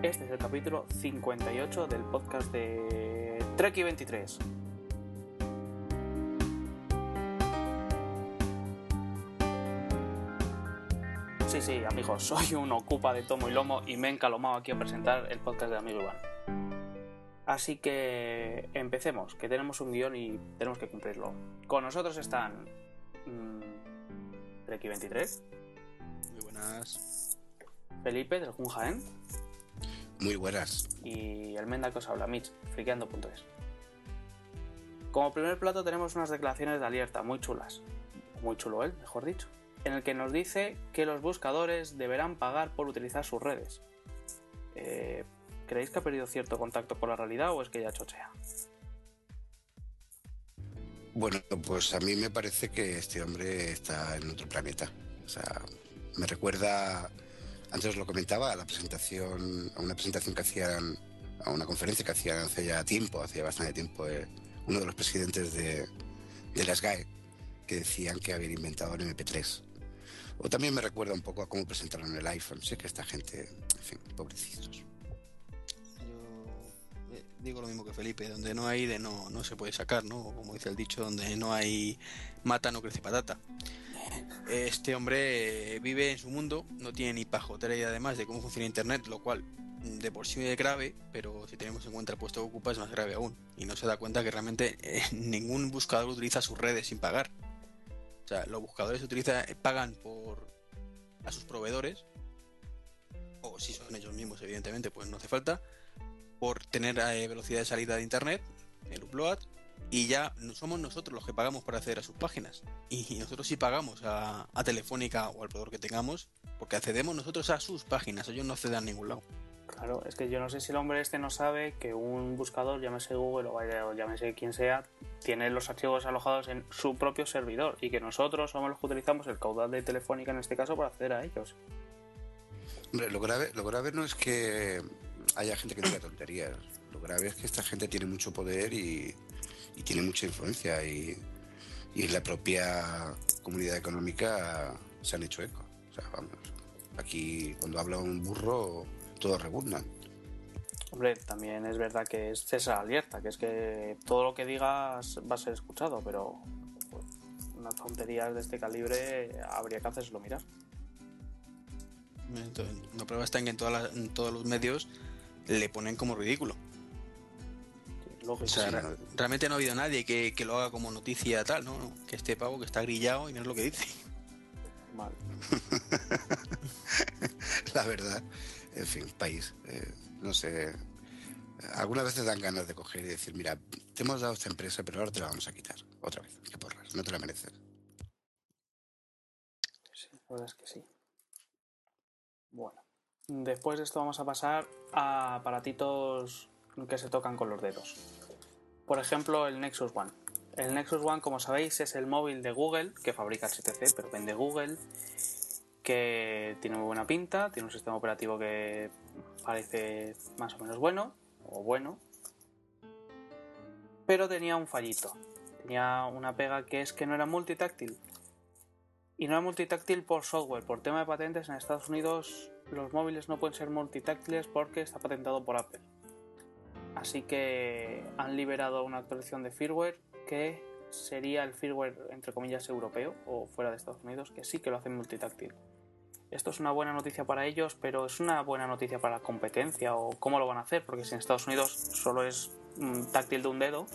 Este es el capítulo 58 del podcast de Treki 23. Sí, sí, amigos, soy un ocupa de tomo y lomo y me he encalomado aquí a presentar el podcast de Amigo Iván. Así que empecemos, que tenemos un guion y tenemos que cumplirlo. Con nosotros están mmm, Treki 23, Muy buenas. Felipe del Junjaen Muy buenas. y el Menda que os habla, Mitch, friqueando.es. Como primer plato tenemos unas declaraciones de alerta muy chulas, muy chulo él, mejor dicho, en el que nos dice que los buscadores deberán pagar por utilizar sus redes. Eh, ¿Creéis que ha perdido cierto contacto con la realidad o es que ya chochea? Bueno, pues a mí me parece que este hombre está en otro planeta. O sea, me recuerda, antes os lo comentaba, a la presentación, a una presentación que hacían, a una conferencia que hacían hace ya tiempo, hace ya bastante tiempo, eh, uno de los presidentes de, de las GAE, que decían que habían inventado el MP3. O también me recuerda un poco a cómo presentaron el iPhone. Sé que esta gente, en fin, pobrecitos. Yo eh, digo lo mismo que Felipe, donde no hay de no, no se puede sacar, ¿no? Como dice el dicho, donde no hay mata no crece patata. Este hombre eh, vive en su mundo, no tiene ni pajotera idea además de cómo funciona Internet, lo cual mm, de por sí es grave, pero si tenemos en cuenta el puesto que ocupa es más grave aún. Y no se da cuenta que realmente eh, ningún buscador utiliza sus redes sin pagar. O sea, los buscadores utiliza, pagan por a sus proveedores, o si son ellos mismos, evidentemente, pues no hace falta, por tener eh, velocidad de salida de internet, el upload, y ya no somos nosotros los que pagamos por acceder a sus páginas. Y nosotros sí pagamos a, a Telefónica o al proveedor que tengamos, porque accedemos nosotros a sus páginas, ellos no acceden a ningún lado. Claro, es que yo no sé si el hombre este no sabe que un buscador, llámese Google o, vaya, o llámese quien sea, tiene los archivos alojados en su propio servidor y que nosotros somos los que utilizamos el caudal de Telefónica en este caso para acceder a ellos. Hombre, lo grave, lo grave no es que haya gente que diga tonterías. Lo grave es que esta gente tiene mucho poder y, y tiene mucha influencia y, y en la propia comunidad económica se han hecho eco. O sea, vamos, aquí cuando habla un burro todos rebundan. Hombre, también es verdad que es César alerta, que es que todo lo que digas va a ser escuchado, pero pues, unas tonterías de este calibre habría que hacérselo mirar. Entonces, la prueba está en que en, todas las- en todos los medios le ponen como ridículo. Lógico. O sea, Sí, re- no. realmente no ha habido nadie que, que lo haga como noticia tal, ¿no? no, Que este pavo que está grillado y mira lo que dice. Mal. La verdad, en fin, país. eh, no sé. Algunas veces dan ganas de coger y decir, mira, te hemos dado esta empresa, pero ahora te la vamos a quitar. Otra vez, que porras, no te la mereces. Sí, la verdad es que sí. Bueno, después de esto vamos a pasar a aparatitos que se tocan con los dedos. Por ejemplo, el Nexus One. El Nexus One, como sabéis, es el móvil de Google que fabrica HTC, pero vende Google, que tiene muy buena pinta, tiene un sistema operativo que parece más o menos bueno, o bueno, pero tenía un fallito. Tenía una pega que es que no era multitáctil. Y no era multitáctil por software, por tema de patentes en Estados Unidos los móviles no pueden ser multitáctiles porque está patentado por Apple. Así que han liberado una actualización de firmware que sería el firmware entre comillas europeo o fuera de Estados Unidos que sí que lo hace multitáctil. Esto es una buena noticia para ellos, pero es una buena noticia para la competencia o cómo lo van a hacer, porque si en Estados Unidos solo es mm, táctil de un dedo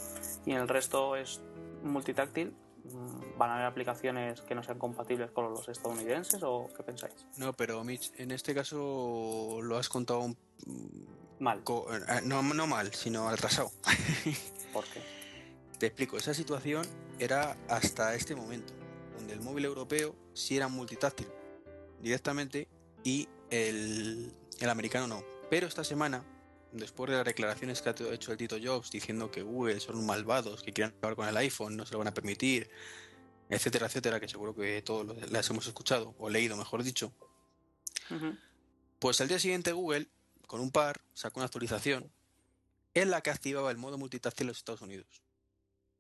y en el resto es multitáctil, mm, ¿van a haber aplicaciones que no sean compatibles con los estadounidenses o qué pensáis? No, pero Mitch, en este caso lo has contado un- Mal, eh, no, no mal, sino atrasado. ¿por qué? Te explico, esa situación era hasta este momento, donde el móvil europeo sí era multitáctil directamente y el, el americano no. Pero esta semana, después de las declaraciones que ha hecho el Tito Jobs diciendo que Google son malvados, que quieren acabar con el iPhone, no se lo van a permitir, etcétera, etcétera, que seguro que todos las hemos escuchado, o leído, mejor dicho, pues al día siguiente Google, con un par, sacó una actualización en la que activaba el modo multitáctil en los Estados Unidos.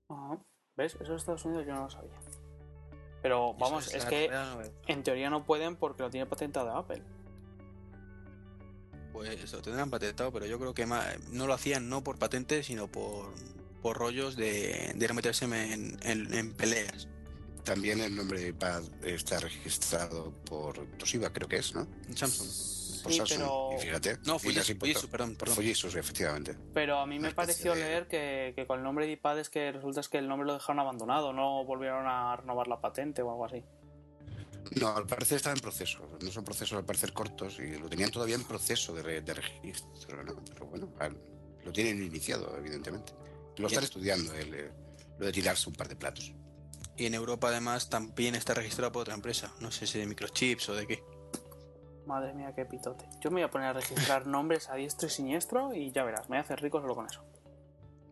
Ajá. ¿Ves? Eso en Estados Unidos yo no lo sabía. Pero vamos, es que en teoría no pueden porque lo tiene patentado Apple. pues lo tendrán patentado, pero yo creo que no lo hacían no por patente, sino por, por rollos de, de no meterse en, en- en peleas. También el nombre de iPad está registrado por Toshiba, creo que es, ¿no? Samsung. Por Sí, Samsung. pero, Y fíjate. No, Fujitsu, perdón, perdón. Fujitsu, sí, efectivamente. pero a mí me pareció de- leer que, que con el nombre de iPad es que resulta es que el nombre lo dejaron abandonado, no volvieron a renovar la patente o algo así. No, al parecer estaba en proceso. No son procesos al parecer cortos y lo tenían todavía en proceso de, re- de registro, ¿no? Pero bueno, al- lo tienen iniciado, evidentemente. Lo están estudiando, el, eh, lo de tirarse un par de platos. Y en Europa además también está registrado por otra empresa. No sé si de microchips o de qué. Madre mía, qué pitote. Yo me voy a poner a registrar nombres a diestro y siniestro y ya verás, me voy a hacer rico solo con eso.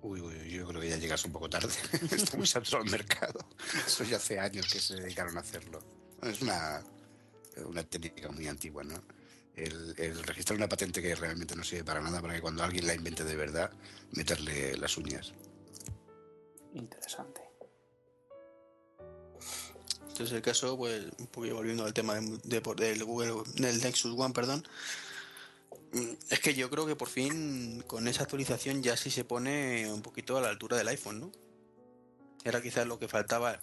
Uy, uy, yo creo que ya llegas un poco tarde. Estamos saturados al mercado. Eso ya hace años que se dedicaron a hacerlo. Es una, una técnica muy antigua, ¿no? El, el registrar una patente que realmente no sirve para nada, para que cuando alguien la invente de verdad, meterle las uñas. Interesante. Este es el caso, pues, un poquito volviendo al tema de, de del Google, del Nexus One, perdón. Mm, Es que yo creo que por fin con esa actualización ya sí se pone un poquito a la altura del iPhone, ¿no? Era quizás lo que faltaba,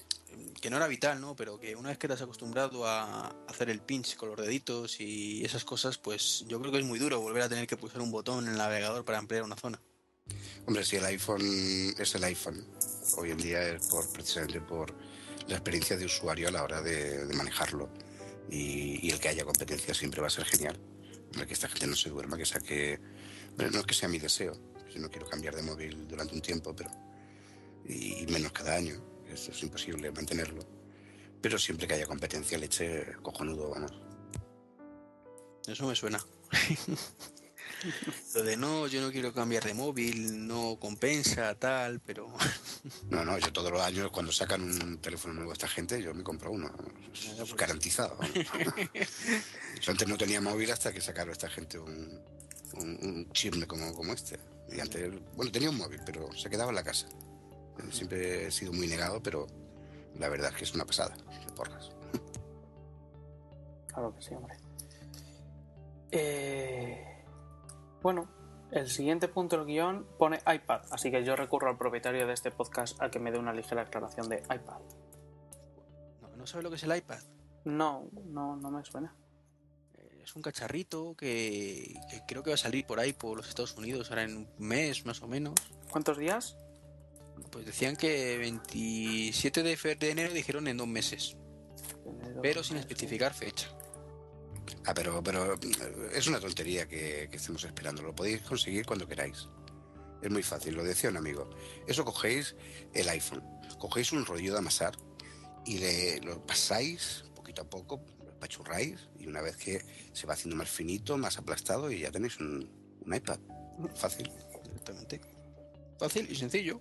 que no era vital, ¿no? Pero que una vez que te has acostumbrado a hacer el pinch con los deditos y esas cosas, pues yo creo que es muy duro volver a tener que pulsar un botón en el navegador para ampliar una zona. Hombre, si el iPhone es el iPhone, hoy en día es por, precisamente por la experiencia de usuario a la hora de, de manejarlo. Y, y el que haya competencia siempre va a ser genial. Hombre, que esta gente no se duerma, que saque... Bueno, no es que sea mi deseo, si no quiero cambiar de móvil durante un tiempo, pero... Y, y menos cada año, eso es imposible mantenerlo. Pero siempre que haya competencia, leche cojonudo, vamos. Eso me suena. Lo de no, yo no quiero cambiar de móvil, no compensa, tal, pero No, no, yo todos los años cuando sacan un teléfono nuevo a esta gente, yo me compro uno. Es garantizado. yo antes no tenía móvil hasta que sacaron esta gente un, un, un chisme como, como este. Y antes, bueno, tenía un móvil, pero se quedaba en la casa. Siempre he sido muy negado, pero la verdad es que es una pasada. De porras. Claro que sí, hombre. Eh, Bueno, el siguiente punto del guion pone iPad, así que yo recurro al propietario de este podcast a que me dé una ligera aclaración de iPad. no, no sabes lo que es el iPad. No, no, no me suena. Eh, Es un cacharrito que, que creo que va a salir por ahí por los Estados Unidos ahora en un mes más o menos. ¿Cuántos días? Pues decían que 27 de, enero dijeron en dos meses, Enero, pero sin especificar fecha. Ah, pero, pero es una tontería que, que estemos esperando. Lo podéis conseguir cuando queráis. Es muy fácil, lo decía un amigo. Eso cogéis el iPhone, cogéis un rollo de amasar y le, lo pasáis poquito a poco, lo pachurráis y una vez que se va haciendo más finito, más aplastado y ya tenéis un, un iPad. Fácil. Directamente. Fácil y sencillo.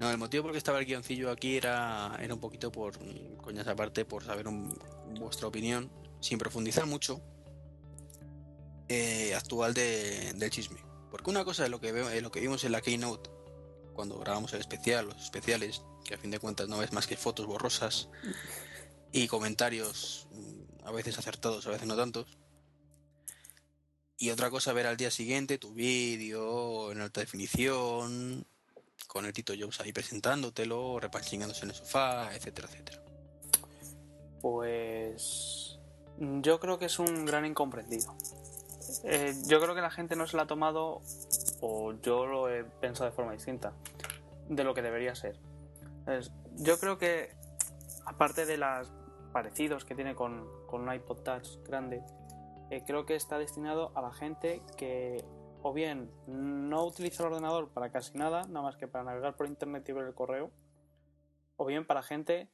No, el motivo por el que estaba el guioncillo aquí era, era un poquito por, coñas aparte, por saber un- vuestra opinión, sin profundizar mucho, eh, actual de- del chisme. Porque una cosa es lo que, es lo que vimos en la Keynote, cuando grabamos el especial, los especiales, que a fin de cuentas no ves más que fotos borrosas y comentarios mm, a veces acertados, a veces no tantos. Y otra cosa, ver al día siguiente tu vídeo en alta definición, con el Tito Jobs ahí presentándotelo, repanchingándose en el sofá, etcétera, etcétera. Pues yo creo que es un gran incomprendido. Eh, yo creo que la gente no se la ha tomado, o yo lo he pensado de forma distinta, de lo que debería ser. Yo creo que, aparte de los parecidos que tiene con, con un iPod Touch grande, eh, creo que está destinado a la gente que o bien no utiliza el ordenador para casi nada, nada más que para navegar por internet y ver el correo, o bien para gente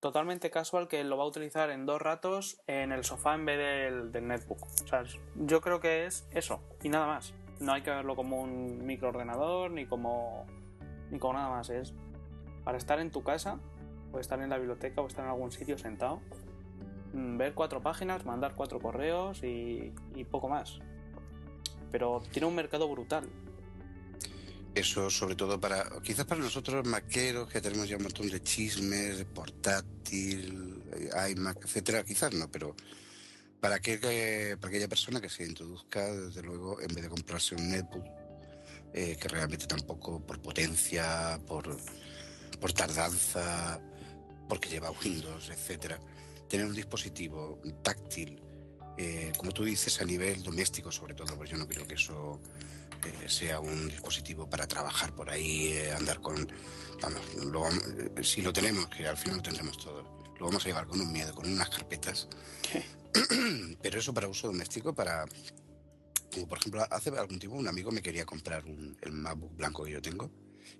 totalmente casual que lo va a utilizar en dos ratos en el sofá en vez del, netbook. O sea, yo creo que es eso y nada más. No hay que verlo como un microordenador ni como ni como nada más. Es para estar en tu casa o estar en la biblioteca o estar en algún sitio sentado, mm, ver cuatro páginas, mandar cuatro correos y poco más. Pero tiene un mercado brutal. Eso sobre todo para, quizás para nosotros maqueros, que tenemos ya un montón de chismes, de portátil, eh, iMac, etcétera, quizás no, pero para, que, para aquella persona que se introduzca, desde luego, en vez de comprarse un netbook, eh, que realmente tampoco por potencia, por, por tardanza, porque lleva Windows, etcétera, tener un dispositivo táctil, eh, como tú dices, a nivel doméstico sobre todo, porque yo no creo que eso eh, sea un dispositivo para trabajar por ahí, andar con... Vamos, si lo tenemos, que al final lo tendremos todo, lo vamos a llevar con un miedo, con unas carpetas. Pero eso para uso doméstico, para... Como por ejemplo, hace algún tiempo un amigo me quería comprar un, el MacBook blanco que yo tengo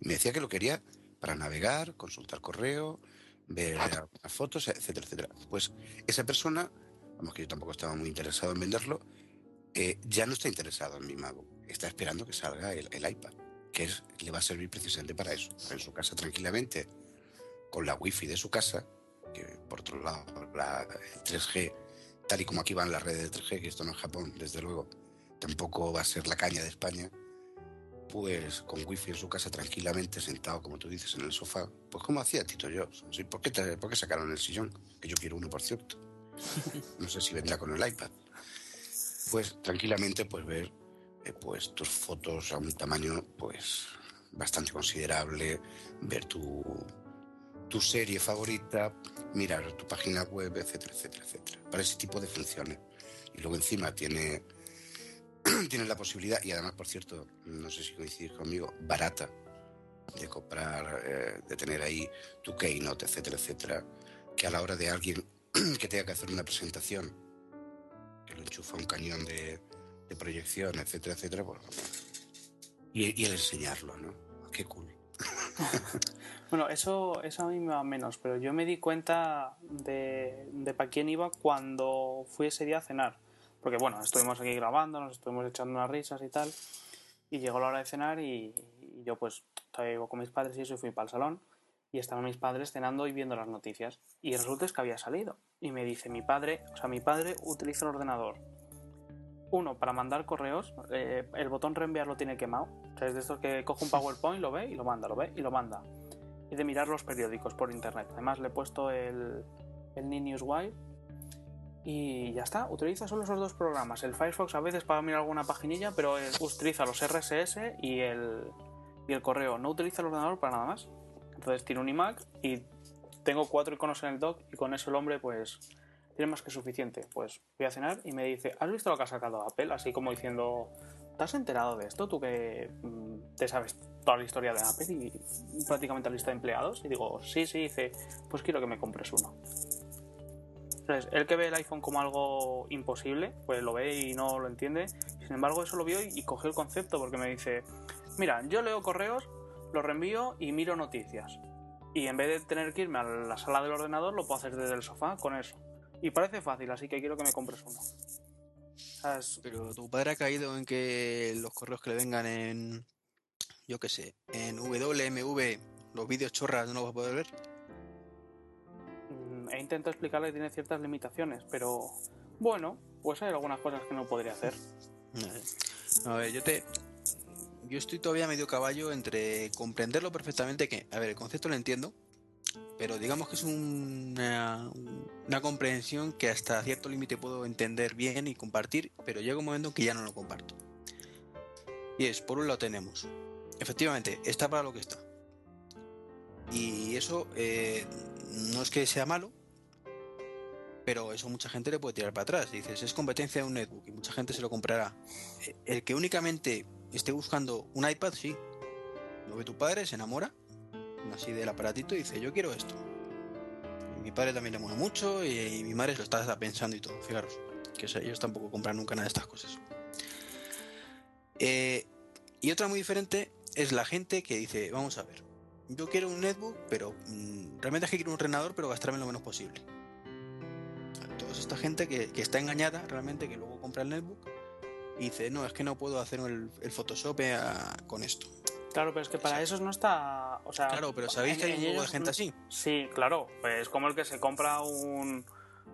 y me decía que lo quería para navegar, consultar correo, ver las fotos, etcétera, etcétera. Pues esa persona, vamos que yo tampoco estaba muy interesado en venderlo, eh, ya no está interesado en mi MacBook. Está esperando que salga el, iPad, que le va a servir precisamente para eso. En su casa tranquilamente, con la wifi de su casa, que por otro lado, la 3G, tal y como aquí van las redes de 3G, que esto no es Japón, desde luego, tampoco va a ser la caña de España, pues con wifi en su casa tranquilamente, sentado, como tú dices, en el sofá, pues como hacía Tito yo. ¿Por qué, ¿Por qué sacaron el sillón? Que yo quiero uno, por cierto. No sé si vendrá con el iPad. Pues tranquilamente, pues ver eh, pues tus fotos a un tamaño pues bastante considerable, ver tu tu serie favorita, mirar tu página web, etcétera, etcétera, etcétera. Para ese tipo de funciones. Y luego encima tiene, tiene la posibilidad, y además, por cierto, no sé si coincidís conmigo, barata, de comprar, eh, de tener ahí tu Keynote, etcétera, etcétera, que a la hora de alguien que tenga que hacer una presentación, que lo enchufa un cañón de, proyección, etcétera, etcétera, pues, y, y el enseñarlo, ¿no? Qué cool. Bueno, eso, eso a mí me va menos, pero yo me di cuenta de, de para quién iba cuando fui ese día a cenar. Porque bueno, estuvimos aquí grabando, nos estuvimos echando unas risas y tal. Y llegó la hora de cenar y, yo pues estaba con mis padres y eso y fui para el salón. Y estaban mis padres cenando y viendo las noticias. Y resulta es que había salido. Y me dice mi padre, o sea, mi padre utiliza el ordenador. Uno, para mandar correos, eh, el botón reenviar lo tiene quemado. O sea, es de estos que coge un PowerPoint, lo ve y lo manda, lo ve y lo manda y de mirar los periódicos por internet. Además le he puesto el, el Wire y ya está. Utiliza solo esos dos programas. El Firefox a veces para mirar alguna paginilla, pero utiliza los RSS y el, y el correo. No utiliza el ordenador para nada más. Entonces tiene un iMac y tengo cuatro iconos en el dock y con eso el hombre pues tiene más que suficiente. Pues voy a cenar y me dice, ¿has visto lo que ha sacado Apple? Así como diciendo, ¿te has enterado de esto? Tú que mm, te sabes toda la historia de Apple y prácticamente la lista de empleados. Y digo, sí, sí, dice, pues quiero que me compres uno. Entonces, él que ve el iPhone como algo imposible, pues lo ve y no lo entiende. Sin embargo, eso lo vio y, cogió el concepto porque me dice, mira, yo leo correos, los reenvío y miro noticias. Y en vez de tener que irme a la sala del ordenador, lo puedo hacer desde el sofá con eso. Y parece fácil, así que quiero que me compres uno. Pero tu padre ha caído en que los correos que le vengan en, yo qué sé, en WMV los vídeos chorras no los vas a poder ver? Mm, he intentado explicarle que tiene ciertas limitaciones, pero bueno, pues hay algunas cosas que no podría hacer. A ver, yo te. Yo estoy todavía medio caballo entre comprenderlo perfectamente, que, a ver, el concepto lo entiendo, pero digamos que es una, una comprensión que hasta cierto límite puedo entender bien y compartir, pero llega un momento en que ya no lo comparto. Y es, por un lado tenemos efectivamente, está para lo que está. Y eso eh, no es que sea malo, pero eso mucha gente le puede tirar para atrás. Dices, es competencia de un netbook y mucha gente se lo comprará. El que únicamente esté buscando un iPad, sí. Lo ve tu padre, se enamora así del aparatito y dice, yo quiero esto. mi padre también le mola mucho y, mi madre lo está pensando y todo. Fijaros, que ellos tampoco compran nunca nada de estas cosas. Eh, y otra muy diferente es la gente que dice, vamos a ver, yo quiero un netbook, pero mm, realmente es que quiero un ordenador, pero gastarme lo menos posible. Toda esta gente que, está engañada realmente, que luego compra el netbook y dice, no, es que no puedo hacer el, Photoshop eh, con esto. Claro, pero es que para eso no está. O sea, claro, pero ¿sabéis que hay un grupo de gente así? Sí, claro. Pues es como el que se compra un,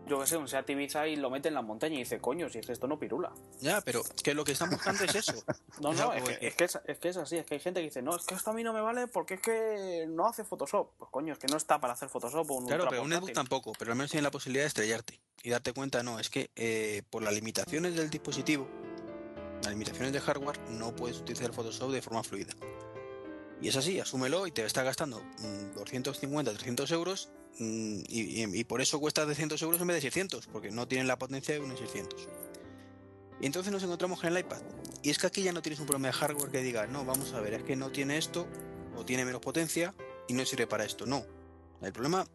yo qué sé, un Seat Ibiza y lo mete en la montaña y dice, coño, si es que esto no pirula. Ya, pero que lo que están buscando es eso. No, no, es que, es, que es, así, es que hay gente que dice, no, es que esto a mí no me vale porque es que no hace Photoshop. Pues coño, es que no está para hacer Photoshop o un Claro, pero un netbook tampoco, pero al menos tiene la posibilidad de estrellarte. y darte cuenta, no, es que eh, por las limitaciones del dispositivo, las limitaciones de hardware, no puedes utilizar Photoshop de forma fluida. Y es así, asúmelo y te está gastando 250, mm, 300 euros mm, y, por eso cuesta 200 euros en vez de 600, porque no tienen la potencia de unos 600. Y entonces nos encontramos en el iPad. Y es que aquí ya no tienes un problema de hardware que diga, no, vamos a ver, es que no tiene esto, o tiene menos potencia, y no sirve para esto. No. El problema,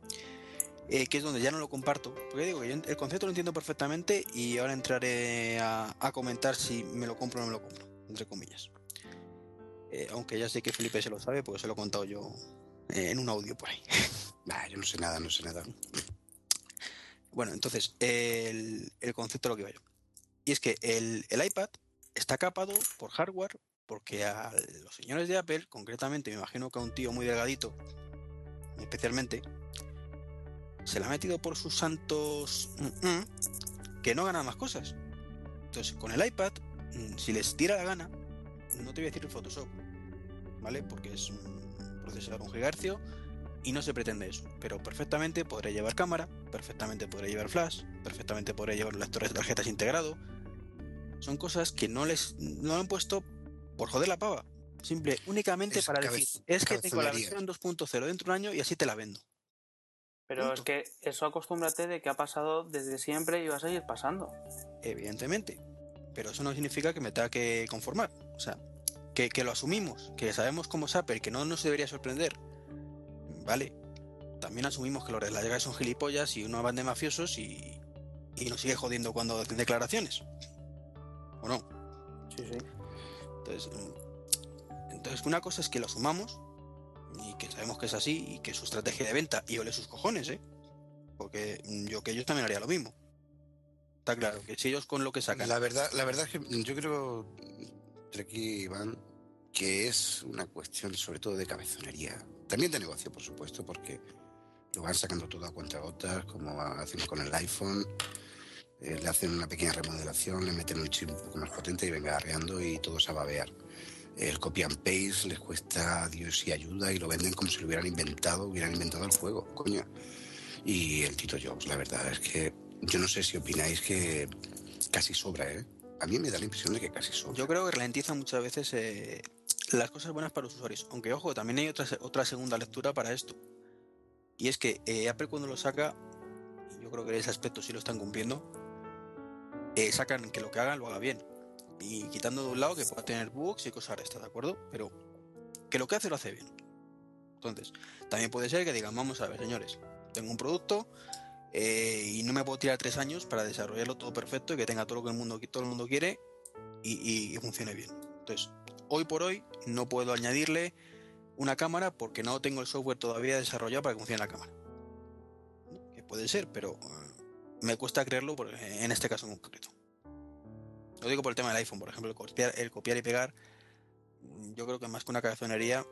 eh, que es donde ya no lo comparto, porque digo, el concepto lo entiendo perfectamente y ahora entraré a, a comentar si me lo compro o no me lo compro, entre comillas. Eh, aunque ya sé que Felipe se lo sabe, porque se lo he contado yo eh, en un audio por ahí. yo no sé nada, no sé nada. Bueno, entonces, el, concepto de lo que iba yo. Y es que el, iPad está capado por hardware porque a los señores de Apple, concretamente, me imagino que a un tío muy delgadito, especialmente, se le ha metido por sus santos mm, mm, que no ganan más cosas. Entonces, con el iPad, mm, si les tira la gana, no te voy a decir Photoshop, ¿vale? Porque es un procesador un gigahercio y no se pretende eso. Pero perfectamente podré llevar cámara, perfectamente podré llevar flash, perfectamente podré llevar lectores de tarjetas integrado. Son cosas que no les no han puesto por joder la pava. Simple, únicamente para decir, es que tengo la versión 2.0 dentro de un año y así te la vendo. Pero es que eso acostúmbrate de que ha pasado desde siempre y va a seguir pasando. Evidentemente. Pero eso no significa que me tenga que conformar. O sea, que, lo asumimos, que sabemos cómo es Apple, que no nos debería sorprender. Vale, también asumimos que los de la llegada son gilipollas y una banda de mafiosos y, y nos sigue jodiendo cuando hacen declaraciones. ¿O no? Sí, sí. Entonces, mm, entonces, una cosa es que lo asumamos y que sabemos que es así y que su estrategia de venta y ole sus cojones, ¿eh? Porque yo que ellos también haría lo mismo. Está claro, que si ellos con lo que sacan. La verdad, la verdad es que yo creo aquí, Iván, que es una cuestión sobre todo de cabezonería. También de negocio, por supuesto, porque lo van sacando todo a cuenta gotas, como hacen con el iPhone. Eh, le hacen una pequeña remodelación, le meten un chip un poco más potente y venga arreando y todo se va a babear. El copy and paste les cuesta Dios y ayuda y lo venden como si lo hubieran inventado, hubieran inventado el juego, coño. Y el Tito Jobs, la verdad es que yo no sé si opináis que casi sobra, ¿eh? a mí me da la impresión de que casi son. Yo creo que ralentiza muchas veces eh, las cosas buenas para los usuarios. Aunque, ojo, también hay otra, otra segunda lectura para esto. Y es que eh, Apple cuando lo saca, yo creo que en ese aspecto sí lo están cumpliendo, eh, sacan que lo que hagan lo haga bien. Y quitando de un lado que pueda tener bugs y cosas ¿está de acuerdo? Pero que lo que hace lo hace bien. Entonces, también puede ser que digan, vamos a ver, señores, tengo un producto, eh, y no me puedo tirar tres años para desarrollarlo todo perfecto y que tenga todo lo que el mundo, todo el mundo quiere y, funcione bien. Entonces, hoy por hoy no puedo añadirle una cámara porque no tengo el software todavía desarrollado para que funcione la cámara. Que puede ser, pero eh, me cuesta creerlo en este caso en concreto. Lo digo por el tema del iPhone, por ejemplo, el copiar, y pegar. Yo creo que más que una cabezonería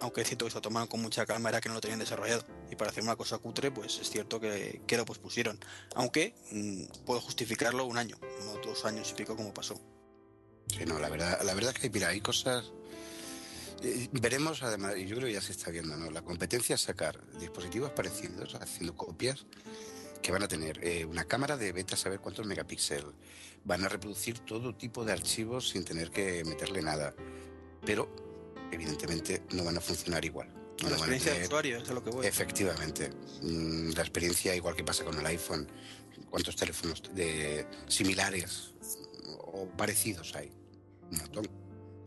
aunque es cierto que se lo tomaron con mucha calma, era que no lo tenían desarrollado. Y para hacer una cosa cutre, pues es cierto que, que lo pospusieron. Aunque mm, puedo justificarlo un año, no dos años y pico como pasó. Sí, no, la verdad, la verdad es que, hay cosas... Eh, veremos además, y yo creo que ya se está viendo, ¿no? La competencia es sacar dispositivos parecidos, haciendo copias, que van a tener eh, una cámara de beta, saber cuántos megapíxeles, van a reproducir todo tipo de archivos sin tener que meterle nada. Pero evidentemente no van a funcionar igual. la experiencia de usuario, es lo que voy. Efectivamente. Mm, la experiencia, igual que pasa con el iPhone, ¿cuántos teléfonos de similares o parecidos hay? Un montón.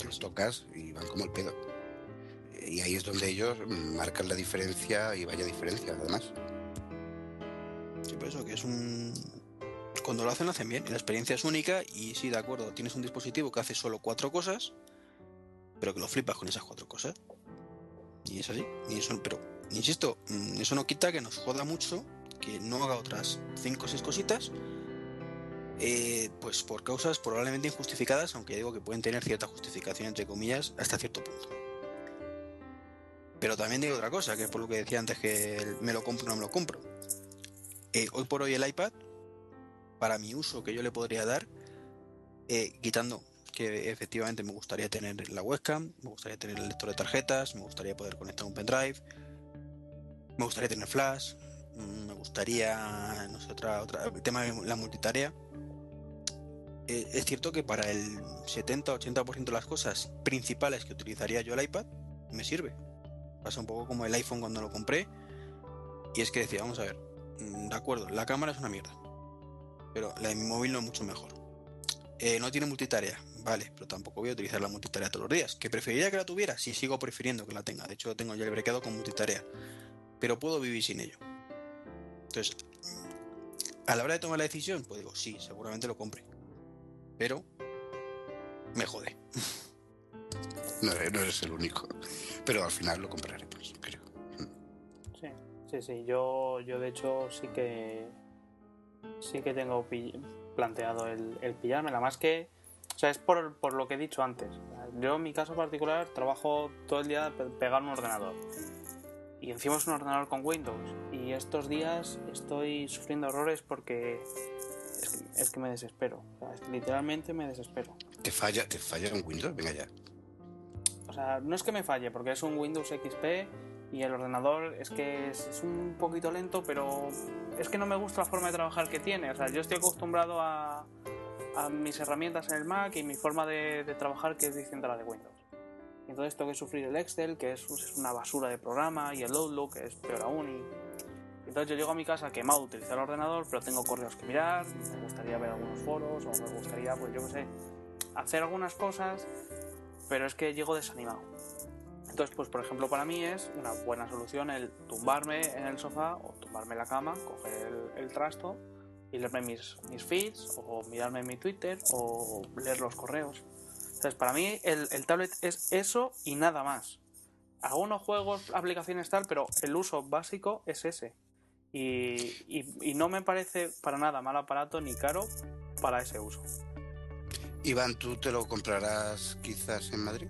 Los tocas y van como el pedo. Y ahí es donde ellos marcan la diferencia y vaya diferencia, además. Sí, por eso que es un. Cuando lo hacen, lo hacen bien. La experiencia es única y sí, de acuerdo, tienes un dispositivo que hace solo cuatro cosas pero que lo flipas con esas cuatro cosas. Y es así. Y eso, pero, insisto, mm, eso no quita que nos joda mucho que no haga otras cinco o seis cositas, eh, pues por causas probablemente injustificadas, aunque digo que pueden tener cierta justificación, entre comillas, hasta cierto punto. Pero también digo otra cosa, que es por lo que decía antes que me lo compro o no me lo compro. Hoy por hoy el iPad, para mi uso que yo le podría dar, eh, quitando que efectivamente me gustaría tener la webcam, me gustaría tener el lector de tarjetas, me gustaría poder conectar un pendrive, me gustaría tener flash, mm, me gustaría, no sé, otra, otra, el tema de la multitarea. Eh, es cierto que para el 70-80% de las cosas principales que utilizaría yo el iPad, me sirve. Pasa un poco como el iPhone cuando lo compré. Y es que decía, vamos a ver, de acuerdo, la cámara es una mierda. Pero la de mi móvil no es mucho mejor. Eh, no tiene multitarea, vale, pero tampoco voy a utilizar la multitarea todos los días. ¿Que preferiría que la tuviera? Sí, sigo prefiriendo que la tenga. De hecho, tengo ya el brequeado con multitarea. Pero puedo vivir sin ello. Entonces, a la hora de tomar la decisión, pues digo, sí, seguramente lo compre. Pero me jode. No, eres el único. Pero al final lo compraremos, creo. Sí, sí. Yo, yo de hecho sí que sí que tengo planteado el, el pillarme. La más que, o sea, es por, por lo que he dicho antes. Yo en mi caso particular trabajo todo el día pe- pegado un ordenador. Y encima es un ordenador con Windows. Y estos días estoy sufriendo horrores porque es que, es que me desespero. O sea, es que literalmente me desespero. ¿Te falla, te falla un Windows? Venga ya. O sea, no es que me falle, porque es un Windows XP y el ordenador es que es, es un poquito lento, pero es que no me gusta la forma de trabajar que tiene. O sea, yo estoy acostumbrado a, a mis herramientas en el Mac y mi forma de, de trabajar que es distinta a la de Windows. Y entonces tengo que sufrir el Excel, que es, es una basura de programa, y el Outlook, que es peor aún. Y entonces yo llego a mi casa quemado utilizar el ordenador, pero tengo correos que mirar, me gustaría ver algunos foros, o me gustaría, pues yo qué sé, hacer algunas cosas, pero es que llego desanimado. Entonces, pues por ejemplo, para mí es una buena solución el tumbarme en el sofá o tumbarme en la cama, coger el, el trasto y leerme mis, mis feeds o mirarme mi Twitter o leer los correos. Entonces, para mí el, el tablet es eso y nada más. Algunos juegos, aplicaciones tal, pero el uso básico es ese. Y, y- y no me parece para nada mal aparato ni caro para ese uso. Iván, ¿tú te lo comprarás quizás en Madrid?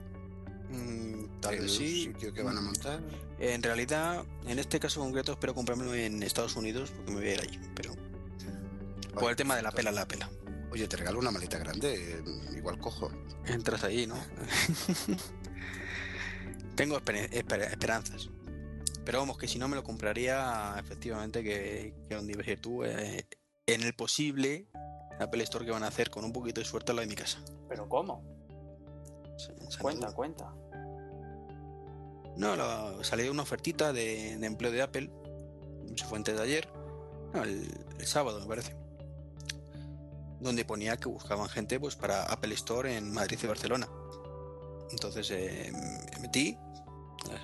Mm, tal ¿En vez sí. sitio que van a montar? En realidad, en este caso concreto, espero comprármelo en Estados Unidos porque me voy a ir allí. Pero por Vale, el tema de la pela, la pela. Oye, te regalo una maleta grande, eh, igual cojo. Entras ahí, ¿no? Tengo esper- esper- esperanzas. Pero vamos, que si no me lo compraría, efectivamente, que, que donde ibas a ir tú, eh, en el posible Apple Store que van a hacer con un poquito de suerte a la de mi casa. Pero ¿cómo? Cuenta, cuenta. No, lo- salió una ofertita de, de empleo de Apple. Se fue antes de ayer. No, el, el sábado, me parece. Donde ponía que buscaban gente pues para Apple Store en Madrid y Barcelona. Entonces eh, me metí.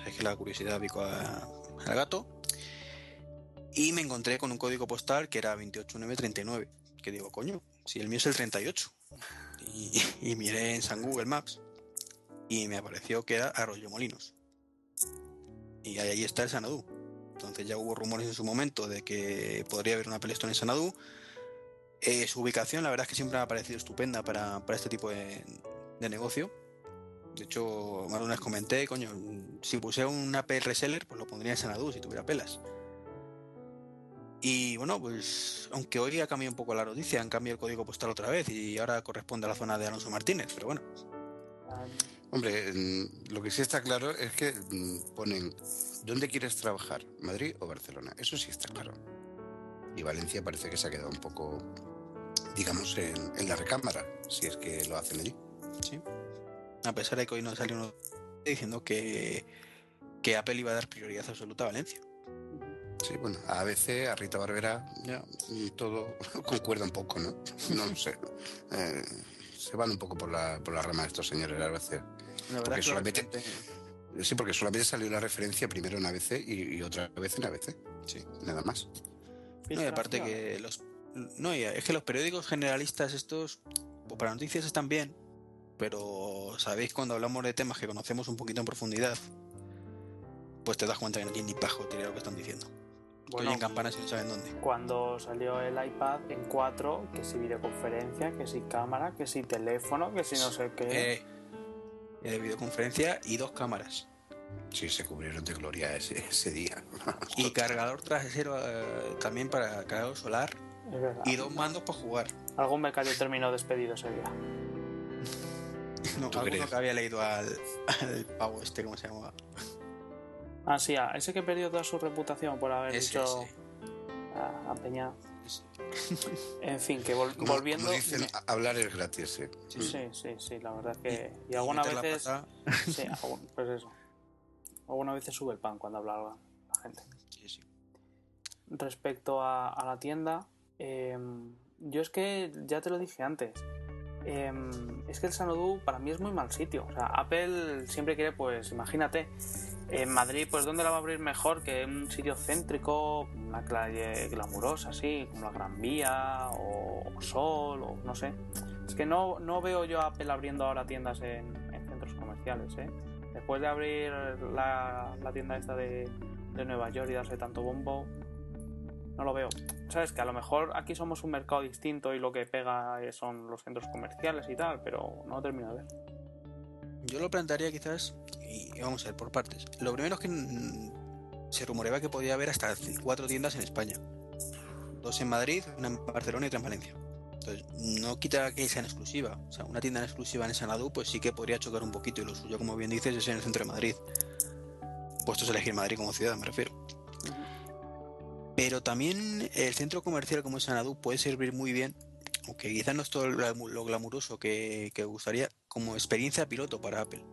Es que la curiosidad picó a- al gato. Y me encontré con un código postal que era 28939. Que digo, coño, si el mío es el 38. Y, y miré en San Google Maps. Y me apareció que era Arroyo Molinos y ahí está el Sanadú. Entonces ya hubo rumores en su momento de que podría haber una Apple Store en Sanadú. Eh, su ubicación, la verdad es que siempre me ha parecido estupenda para, para este tipo de, negocio. De hecho, más una vez comenté, coño, si puse un Apple reseller, pues lo pondría en Sanadú si tuviera pelas. Y bueno, pues aunque hoy ha cambiado un poco la noticia, han cambiado el código postal otra vez y ahora corresponde a la zona de Alonso Martínez, pero bueno, Hombre, mm, lo que sí está claro es que mm, ponen ¿dónde quieres trabajar? ¿Madrid o Barcelona? Eso sí está claro. Y Valencia parece que se ha quedado un poco, digamos, en, en la recámara, si es que lo hacen allí. Sí. A pesar de que hoy no salió uno diciendo que, que Apple iba a dar prioridad absoluta a Valencia. Sí, bueno, a veces a Rita Barbera ya mm, todo concuerda un poco, ¿no? No lo sé. Eh, se van un poco por la, por la rama estos señores a veces. La verdad Porque es que solamente- bastante- Sí, porque solamente salió la referencia primero en ABC y, y otra vez en ABC. Sí. Nada más. No, y aparte que los. No, es que los periódicos generalistas estos, pues para noticias están bien, pero sabéis cuando hablamos de temas que conocemos un poquito en profundidad, pues te das cuenta que no tienen ni pajo tirar lo que están diciendo. Bueno, Estoy en campanas y no saben dónde. cuando salió el iPad en 4, que si videoconferencia, que si cámara, que si teléfono, que si no sé qué. Eh, eh, videoconferencia y dos cámaras. Sí, se cubrieron de gloria ese, ese día. Y cargador trasero eh, también para cargador solar. Y dos mandos para jugar. Algún becario terminó despedido ese día. No, ¿Tú alguno crees? que había leído al, al pavo este, ¿cómo se llamaba? Ah, sí, ah, ese que perdió toda su reputación por haber Ese, dicho. ese. a, a Peña. En fin, que vol- Como, volviendo. como dicen, hablar es gratis, sí. Sí, sí, sí, la verdad que. Y algunas meter la veces. Sí, pues eso. Algunas veces sube el pan cuando habla la la gente. sí, sí. Respecto a, a la tienda, em, yo es que ya te lo dije antes. Em, es que el Sanodú para mí es muy mal sitio. O sea, Apple siempre quiere, pues, imagínate, en Madrid, pues, ¿dónde la va a abrir mejor que un sitio céntrico, una calle glamurosa, así, como la Gran Vía o, Sol, o no sé? Es que no, no veo yo a Apple abriendo ahora tiendas en, en centros comerciales, ¿eh? Después de abrir la, la tienda esta de, de Nueva York y darse tanto bombo, no lo veo. Sabes que a lo mejor aquí somos un mercado distinto y lo que pega son los centros comerciales y tal, pero no lo termino de ver. Yo lo plantearía quizás, y vamos a ver por partes. Lo primero es que se rumoreaba que podía haber hasta cuatro tiendas en España. Dos en Madrid, una en Barcelona y otra en Valencia. Entonces, no quita que sea en exclusiva. O sea, una tienda en exclusiva en Sanadú, pues sí que podría chocar un poquito. Y lo suyo, como bien dices, es en el centro de Madrid. Puestos a elegir Madrid como ciudad, me refiero. Pero también el centro comercial como es Sanadú puede servir muy bien, aunque quizás no es todo lo glamu- lo glamuroso que, que gustaría, como experiencia piloto para Apple.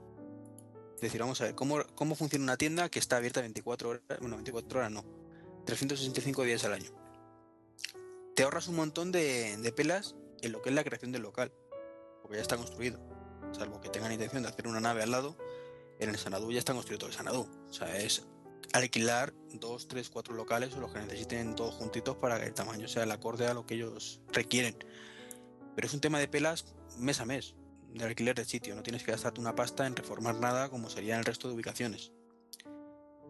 Es decir, vamos a ver, ¿cómo, cómo funciona una tienda que está abierta 24 horas? Bueno, 24 horas no, 365 días al año. Te ahorras un montón de, de pelas en lo que es la creación del local, porque ya está construido. Salvo que tengan intención de hacer una nave al lado, en el Sanadú ya está construido todo el Sanadú. O sea, es alquilar dos, tres, cuatro locales o los que necesiten todos juntitos para que el tamaño sea el acorde a lo que ellos requieren. Pero es un tema de pelas mes a mes, de alquiler de sitio. No tienes que gastarte una pasta en reformar nada como sería en el resto de ubicaciones.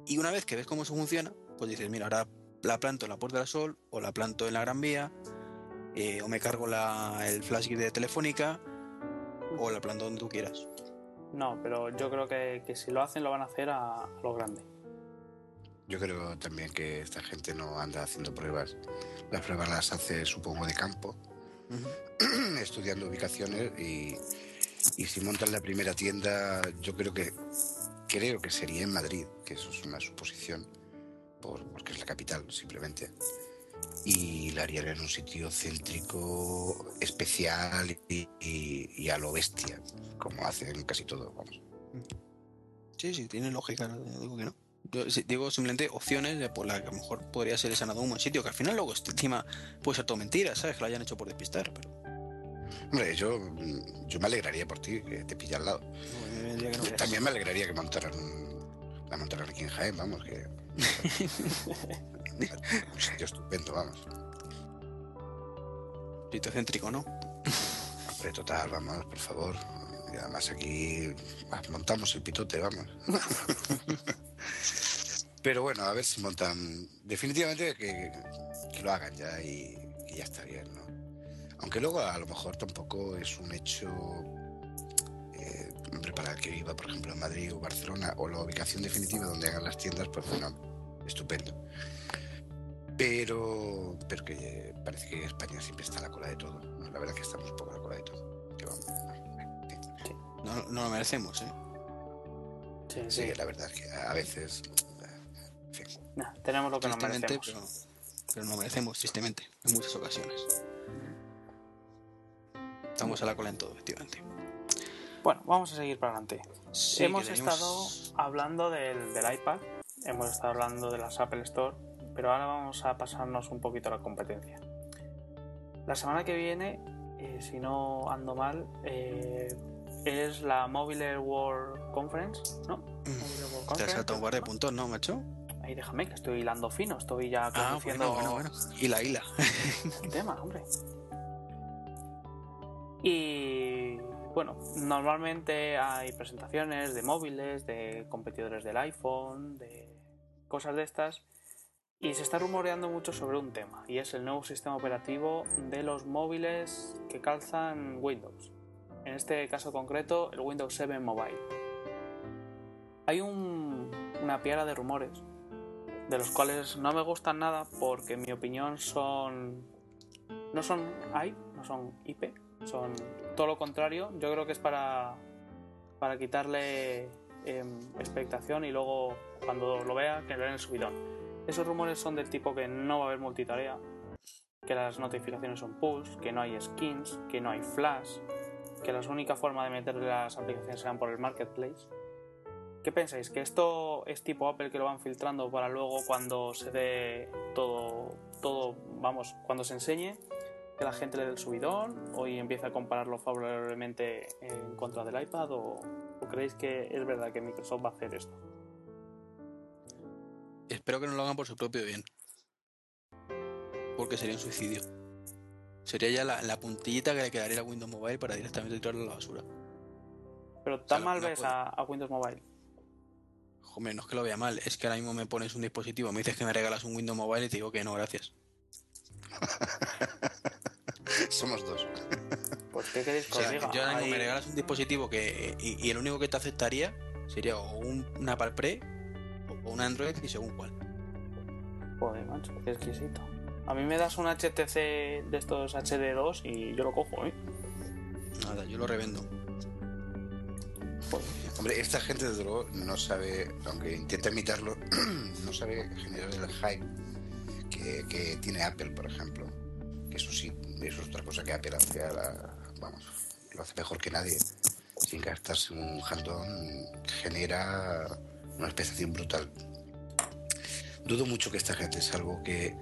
Y una vez que ves cómo eso funciona, pues dices, mira, ahora la planto en la Puerta del Sol o la planto en la Gran Vía, eh, o me cargo el flash de Telefónica, o la planto donde tú quieras. No, pero yo creo que, que si lo hacen lo van a hacer a, a lo grande. Yo creo también que esta gente no anda haciendo pruebas. Las pruebas las hace, supongo, de campo, estudiando ubicaciones y, y si montan la primera tienda, yo creo que creo que sería en Madrid, que eso es una suposición, por- porque es la capital simplemente. Y la harían en un sitio céntrico, especial y, y- y a lo bestia, como hacen casi todo, vamos. Sí, sí, tiene lógica, no digo que no. Yo digo simplemente opciones de por las que a lo mejor podría ser ese un buen sitio, que al final luego encima puede ser todo mentira, ¿sabes? Que lo hayan hecho por despistar, pero Hombre, yo, yo me alegraría por ti, que te pilla al lado. bueno, no. También me alegraría que montaran la montaran aquí en Jaén, vamos, que un sitio estupendo, vamos. Sitio céntrico, ¿no? Hombre, total, vamos, por favor. Y además aquí montamos el pitote, vamos. Pero bueno, a ver si montan. Definitivamente que, lo hagan ya y, ya está bien, ¿no? Aunque luego a lo mejor tampoco es un hecho. eh, hombre, para el que viva, por ejemplo, en Madrid o Barcelona, o la ubicación definitiva donde hagan las tiendas, pues bueno, estupendo. Pero, pero que parece que España siempre está a la cola de todo. ¿no? La verdad que estamos un poco a la cola de todo. Que vamos, fin. No, no lo merecemos, ¿eh? Sí, Sí, sí. la verdad es que a veces. En fin. Nah, tenemos lo que nos merecemos. pero, pero no lo merecemos, tristemente, en muchas ocasiones. Estamos a la cola en todo, efectivamente. Bueno, vamos a seguir para adelante. Sí, hemos tenemos- estado hablando del, del iPad, hemos estado hablando de las Apple Store, pero ahora vamos a pasarnos un poquito a la competencia. La semana que viene, eh, si no ando mal, eh, es la Mobile World Conference, ¿no? Mobile World Te has Conference, saltado un par de puntos, ¿no, macho? Ahí déjame, que estoy hilando fino, estoy ya Ah, conduciendo bueno, bueno, bueno. Y la hila. el tema, hombre. Y bueno, normalmente hay presentaciones de móviles, de competidores del iPhone, de cosas de estas. Y se está rumoreando mucho sobre un tema, y es el nuevo sistema operativo de los móviles que calzan Windows. En este caso concreto, el Windows 7 Mobile. Hay un- una piara de rumores, de los cuales no me gustan nada porque en mi opinión son no son IP, no son IP, son todo lo contrario. Yo creo que es para, para quitarle em, expectación y luego cuando lo vea que le den el subidón. esos rumores son del tipo que no va a haber multitarea, que las notificaciones son push, que no hay skins, que no hay flash, que la única forma de meter las aplicaciones serán por el marketplace. ¿Qué pensáis? ¿Que esto es tipo Apple que lo van filtrando para luego cuando se dé todo, todo, vamos, cuando se enseñe, que la gente le dé el subidón o y empiece a compararlo favorablemente en contra del iPad o creéis que es verdad que Microsoft va a hacer esto? Espero que no lo hagan por su propio bien. Porque sería un suicidio. Sería ya la, la puntillita que le quedaría a Windows Mobile para directamente tirarlo a la basura. Pero tan mal no ves a, a Windows Mobile. Hombre, no es que lo vea mal, es que ahora mismo me pones un dispositivo, me dices que me regalas un Windows Mobile y te digo que no, gracias. Somos dos. Pues ¿qué queréis que O os sea, diga? yo ahora mismo Ahí- me regalas un dispositivo que. Y, y el único que te aceptaría sería o un, un Apple Pre o, o un Android y según cuál. Joder, macho, qué exquisito. A mí me das un HTC de estos HD2 y yo lo cojo, ¿eh? Nada, yo lo revendo. Hombre, esta gente desde luego no sabe, aunque intenta imitarlo, no sabe generar el hype que, tiene Apple, por ejemplo. Que eso sí, eso es otra cosa que Apple hace a la- vamos, lo hace mejor que nadie. Sin gastarse un handón, genera una expectación brutal. Dudo mucho que esta gente, salvo que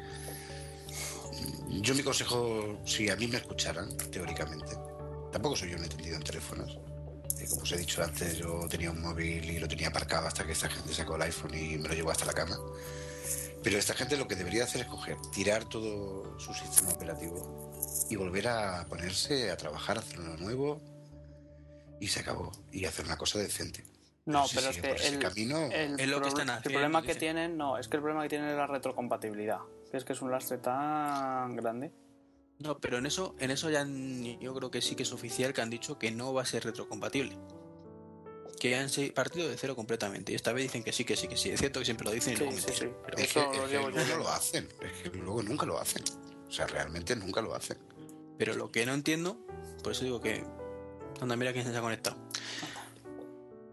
yo mi consejo, si a mí me escucharan, teóricamente, tampoco soy yo un entendido en teléfonos, eh, como os he dicho antes, yo tenía un móvil y lo tenía aparcado hasta que esta gente sacó el iPhone y me lo llevó hasta la cama. Pero esta gente lo que debería hacer es coger, tirar todo su sistema operativo y volver a ponerse a trabajar, hacer uno nuevo y se acabó. Y hacer una cosa decente. No, pero es que el, camino, el Es lo que están el haciendo, problema que dice. tienen, no, es que el problema que tienen es la retrocompatibilidad. Es que es un lastre tan grande. No, pero en eso, en eso ya yo creo que sí que es oficial que han dicho que no va a ser retrocompatible. Que han partido de cero completamente. Y esta vez dicen que sí, que sí, que sí. Es cierto que siempre lo dicen y Sí, luego sí, mentir, sí. pero- es eso que, lo es que llevo yo luego no viendo. lo hacen. Es que luego nunca lo hacen. O sea, realmente nunca lo hacen. Pero lo que no entiendo, por eso digo que. Anda, mira quién se ha conectado.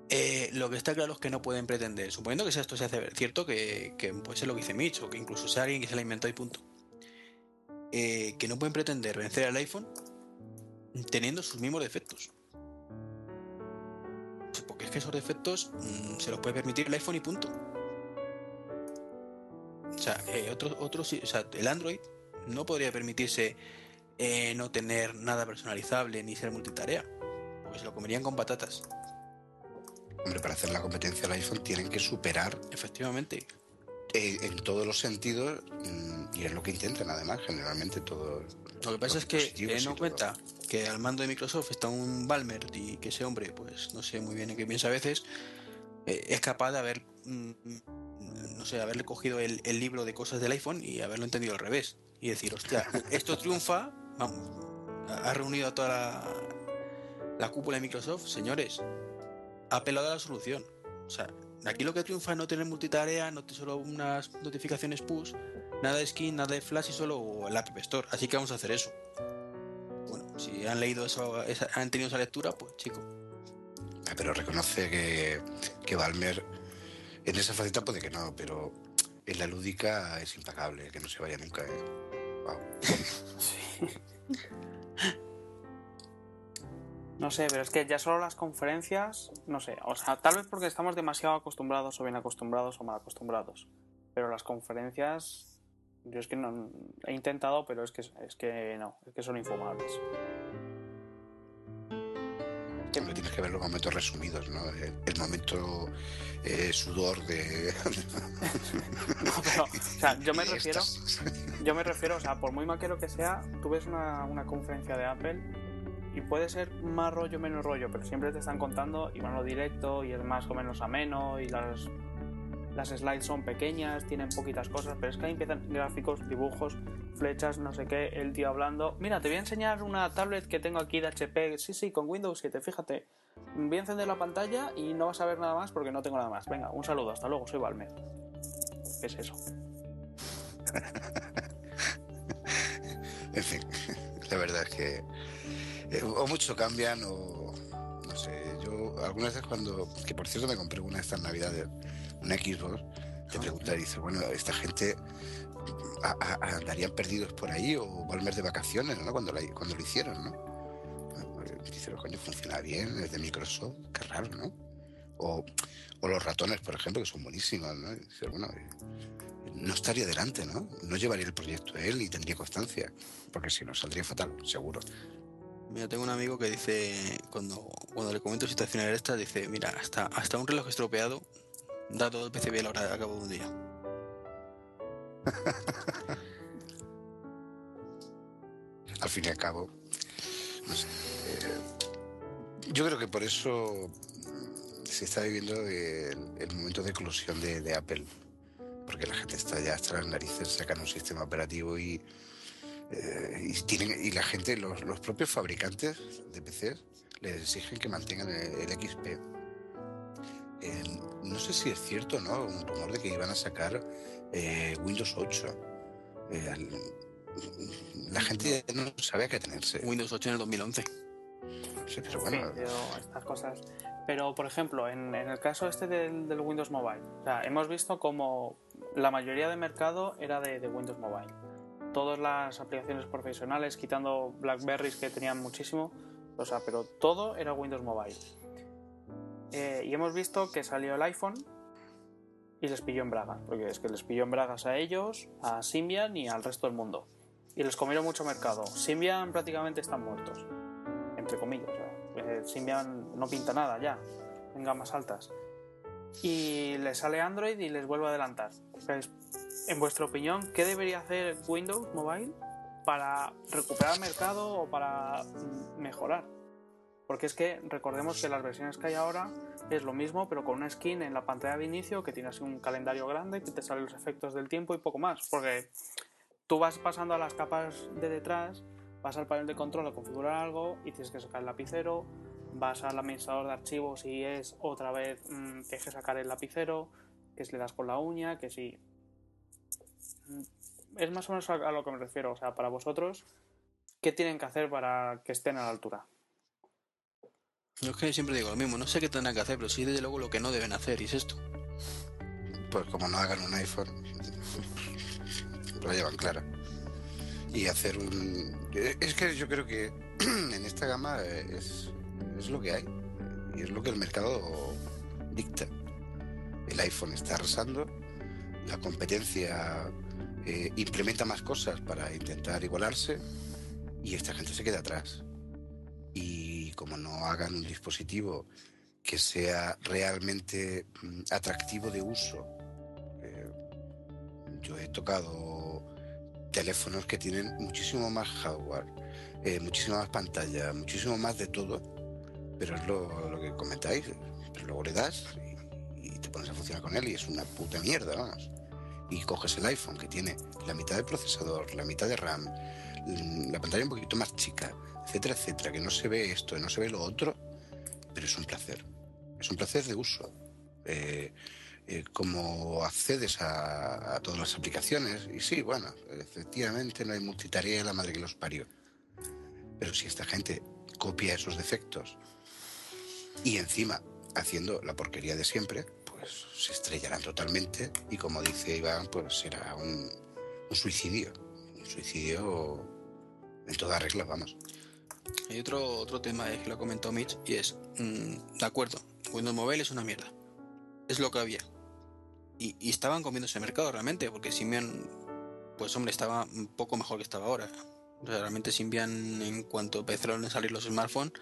Eh, lo que está claro es que no pueden pretender, suponiendo que esto se hace ver, cierto que, puede ser lo que dice Mitch, o que incluso sea alguien que se la inventó y punto. Eh, que no pueden pretender vencer al iPhone teniendo sus mismos defectos. Porque es que esos defectos mm, se los puede permitir el iPhone y punto. O sea, eh, otro, o sea, el Android no podría permitirse no tener nada personalizable ni ser multitarea. Porque se lo comerían con patatas. Hombre, para hacer la competencia al iPhone tienen que superar Efectivamente. eh, en todos los sentidos mm, y es lo que intentan además, generalmente todo. Lo que pasa es que teniendo en todo. cuenta que al mando de Microsoft está un Balmer y que ese hombre, pues no sé muy bien en qué piensa a veces, eh, es capaz de haber, mm, mm, no sé, haberle cogido el, el libro de cosas del iPhone y haberlo entendido al revés. Y decir, hostia, esto triunfa, vamos, ha reunido a toda la, la cúpula de Microsoft, señores, apelado a la solución. O sea, aquí lo que triunfa es no tener multitarea, no tener solo unas notificaciones push, nada de skin, nada de flash y solo el App Store. Así que vamos a hacer eso. Bueno, si han leído eso, esa- han tenido esa lectura, pues chico. Ah, Pero reconoce que, que Balmer en esa faceta puede que no, pero en la lúdica es impagable, que no se vaya nunca. ¿eh? Guau. Sí. No sé, pero es que ya solo las conferencias, no sé, o sea, tal vez porque estamos demasiado acostumbrados o bien acostumbrados o mal acostumbrados. Pero las conferencias, yo es que no he intentado, pero es que es que no, es que son infumables. Hombre, tienes que ver los momentos resumidos, ¿no? El, el momento eh, sudor de. No, pero, o sea, yo me refiero, yo me refiero, o sea, por muy maquero que sea, tú ves una, una conferencia de Apple y puede ser más rollo, menos rollo, pero siempre te están contando y van lo directo y es más o menos ameno y las, las slides son pequeñas, tienen poquitas cosas, pero es que ahí empiezan gráficos, dibujos, flechas, no sé qué, el tío hablando. Mira, te voy a enseñar una tablet que tengo aquí de HP, sí, sí, con Windows 7, fíjate. Voy a encender la pantalla y no vas a ver nada más porque no tengo nada más. Venga, un saludo, hasta luego, soy Balmer. ¿Qué es eso? En fin, la verdad es que eh, o mucho cambian o no sé, yo algunas veces cuando, que por cierto me compré una de estas navidades, una Xbox te preguntas, dices, bueno, esta gente a- a- andarían perdidos por ahí o al mes de vacaciones, ¿no? Cuando, la- cuando lo hicieron, ¿no? Pues Dices, coño, funciona bien, es de Microsoft, qué raro, ¿no? O, o los ratones, por ejemplo, que son buenísimos, ¿no? Y dices, bueno, eh, no estaría adelante, ¿no? No llevaría el proyecto él y tendría constancia, porque si no saldría fatal, seguro. Mira, tengo un amigo que dice, cuando, cuando le comento situaciones estas, dice, mira, hasta, hasta un reloj estropeado da todo el PCB a la hora a cabo de un día. al fin y al cabo. no sé, eh, yo creo que por eso se está viviendo el, momento de eclosión de, de Apple. Porque la gente está ya hasta las narices, sacan un sistema operativo y, eh, y, tienen, y la gente, los, los propios fabricantes de PCs, les exigen que mantengan el, el XP. Eh, no sé si es cierto, ¿no? Un rumor de que iban a sacar eh, Windows 8. Eh, al- la gente ya no sabe a qué tenerse. Windows 8 en el 2011. Sí, pero Sí, bueno, pero estas cosas. Pero, por ejemplo, en, en el caso este del, del Windows Mobile, o sea, hemos visto como la mayoría del mercado era de, de Windows Mobile. Todas las aplicaciones profesionales, quitando Blackberries que tenían muchísimo, o sea, pero todo era Windows Mobile. Eh, y hemos visto que salió el iPhone y les pilló en bragas, porque es que les pilló en bragas a ellos, a Symbian y al resto del mundo. Y les comieron mucho mercado. Symbian prácticamente están muertos entre comillas. eh, Symbian no pinta nada ya, en gamas altas. Y le sale Android y les vuelve a adelantar. En vuestra opinión, ¿qué debería hacer Windows Mobile para recuperar mercado o para mejorar? Porque es que recordemos que las versiones que hay ahora es lo mismo, pero con una skin en la pantalla de inicio que tiene así un calendario grande que te salen los efectos del tiempo y poco más. Porque tú vas pasando a las capas de detrás vas al panel de control a configurar algo y tienes que sacar el lapicero, vas al administrador de archivos y es otra vez mm, tienes que sacar el lapicero, que si le das con la uña, que si... Mm, Es más o menos a a lo que me refiero, o sea, para vosotros, ¿qué tienen que hacer para que estén a la altura? Yo es que siempre digo lo mismo, no sé qué tendrán que hacer, pero sí desde luego lo que no deben hacer, y es esto. pues como no hagan un iPhone, lo llevan clara. Y hacer un... Es que yo creo que en esta gama es, es lo que hay. Y es lo que el mercado dicta. El iPhone está arrasando, la competencia eh, implementa más cosas para intentar igualarse y esta gente se queda atrás. Y como no hagan un dispositivo que sea realmente mm, atractivo de uso, eh, yo he tocado teléfonos que tienen muchísimo más hardware, eh, muchísima más pantalla, muchísimo más de todo, pero es lo, que comentáis, pero luego le das y, y te pones a funcionar con él y es una puta mierda, vamos. Y coges el iPhone que tiene la mitad de procesador, la mitad de RAM, mm, la pantalla un poquito más chica, etcétera, etcétera, que no se ve esto, no se ve lo otro, pero es un placer. Es un placer de uso. Eh, eh, como accedes a, a todas las aplicaciones, y sí, bueno, efectivamente no hay multitarea la madre que los parió. Pero si esta gente copia esos defectos y encima haciendo la porquería de siempre, se estrellarán totalmente y como dice Iván, pues será un, suicidio. Un suicidio en toda regla, vamos. Hay otro, otro tema eh, que lo comentó Mitch y es, mm, de acuerdo, Windows Mobile es una mierda. Es lo que había. Y, estaban comiéndose mercado realmente, porque Symbian, pues hombre, estaba un poco mejor que estaba ahora. Realmente Symbian, en cuanto empezaron a salir los smartphones,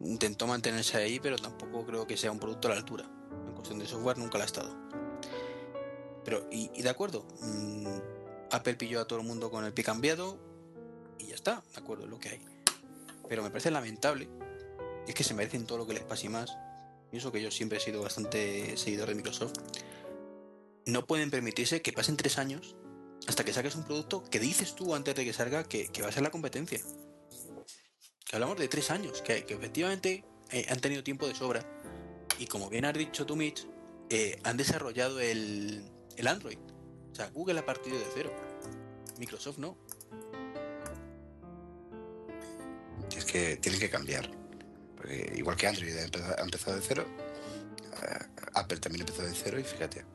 intentó mantenerse ahí, pero tampoco creo que sea un producto a la altura. De software nunca lo ha estado. Pero, y, de acuerdo, mm, Apple pilló a todo el mundo con el pie cambiado y ya está, de acuerdo, es lo que hay. Pero me parece lamentable, es que se merecen todo lo que les pase y más. Y eso que yo siempre he sido bastante seguidor de Microsoft. No pueden permitirse que pasen tres años hasta que saques un producto que dices tú antes de que salga que, que va a ser la competencia. Que hablamos de tres años, que, que efectivamente eh, han tenido tiempo de sobra. Y como bien has dicho tú, Mitch, eh, han desarrollado el, el Android. O sea, Google ha partido de cero. Microsoft no. Es que tienen que cambiar. Porque igual que Android ha empezado, de cero, eh, Apple también empezó de cero y fíjate,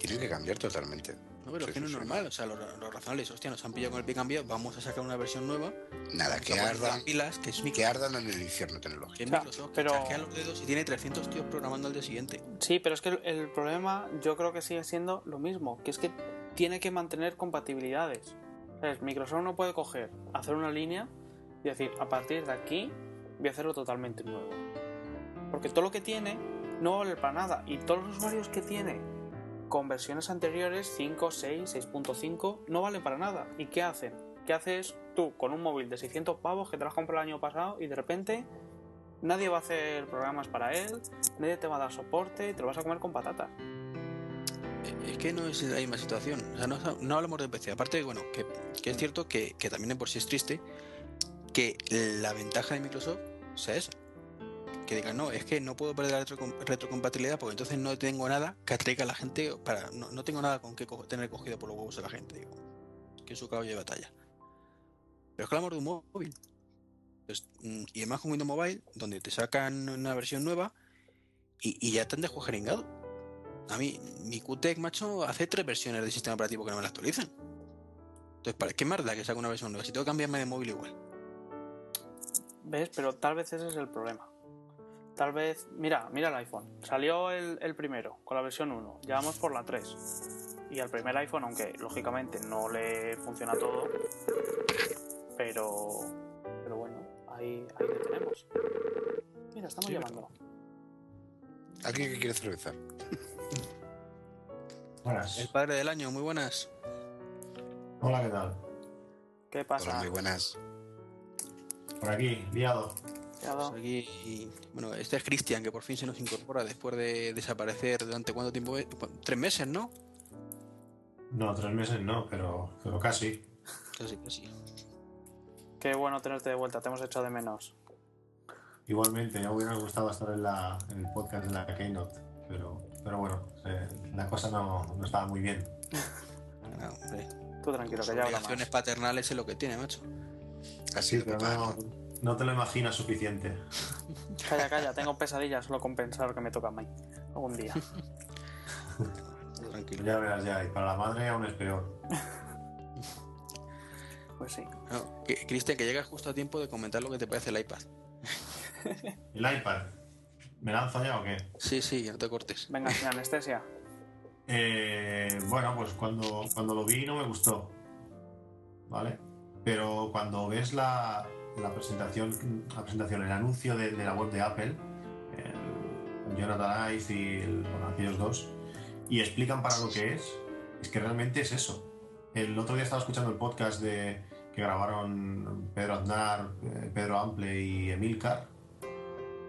tienen que cambiar totalmente. No, pero es que no es normal, o sea, los, los razonables, hostia, nos han pillado con el pie cambiado, vamos a sacar una versión nueva. Nada, que ardan, pilas, que es que Microsoft, ardan en el infierno tecnológico. que Microsoft, pero- que los dedos y tiene 300 tíos programando al día siguiente. Sí, pero es que el, el problema yo creo que sigue siendo lo mismo, que es que tiene que mantener compatibilidades. ¿Sabes? Microsoft no puede coger, hacer una línea y decir, a partir de aquí voy a hacerlo totalmente nuevo. Porque todo lo que tiene no va a valer para nada. Y todos los usuarios que tiene con versiones anteriores, 5, 6, 6.5, no valen para nada. ¿Y qué hacen? ¿Qué haces tú con un móvil de 600 pavos que te lo has comprado el año pasado y de repente nadie va a hacer programas para él, nadie te va a dar soporte, te lo vas a comer con patatas? Es que no es la misma situación. O sea, no, hablamos de PC. Aparte, bueno, que, es cierto que, que también por sí es triste que la ventaja de Microsoft sea esa. Que digan, no, es que no puedo perder la retrocom- retrocompatibilidad porque entonces no tengo nada que atraiga a la gente para. No, no tengo nada con que tener cogido por los huevos a la gente, digo. Que es su caballo de batalla. Pero es que hablamos de un móvil. Pues, mm, y además con Windows Mobile, donde te sacan una versión nueva y, y ya te han dejado jeringado. A mí, mi QTEC, macho, hace tres versiones del sistema operativo que no me la actualizan. Entonces, ¿para qué más da que saque una versión nueva? Si tengo que cambiarme de móvil igual. ¿Ves? Pero tal vez ese es el problema. Tal vez, mira, mira el iPhone. Salió el, el primero, con la versión 1. Ya vamos por la 3. Y al primer iPhone, aunque lógicamente no le funciona todo, pero, pero bueno, ahí, ahí le tenemos. Mira, estamos Sí, llamando. ¿Alguien que quiere cerveza? Buenas. El padre del año, muy buenas. Hola, ¿qué tal? ¿Qué Hola, pasa? muy buenas. Por aquí, liado. Pues aquí, bueno, este es Cristian, que por fin se nos incorpora después de desaparecer durante cuánto tiempo? es? Tres meses, ¿no? No, tres meses no, pero, pero casi. Casi, casi. Qué bueno tenerte de vuelta, te hemos echado de menos. Igualmente, ya me hubiera gustado estar en, la, en el podcast de la Keynote, pero, pero bueno, eh, la cosa no, no estaba muy bien. Hombre. Tú tranquilo, Las que ya habla obligaciones más. paternales es lo que tiene, macho. Así, Pero no, no te lo imaginas suficiente. Calla, calla, tengo pesadillas solo con pensar que me toca a mí. Algún día. Tranquilo. Ya verás ya, y para la madre aún es peor. Pues sí. No, que- Cristian, que llegas justo a tiempo de comentar lo que te parece el iPad. ¿El iPad? ¿Me lanzo ya o qué? Sí, sí, no te cortes. Venga, sin anestesia. Eh, bueno, pues cuando, cuando lo vi no me gustó. ¿Vale? Pero cuando ves la, la presentación, la presentación, el anuncio de, de la web de Apple, el Jonathan Ive y el- bueno, aquellos dos, y explican para lo que es, es que realmente es eso. El otro día estaba escuchando el podcast de, que grabaron Pedro Aznar, eh, Pedro Ample y Emilcar,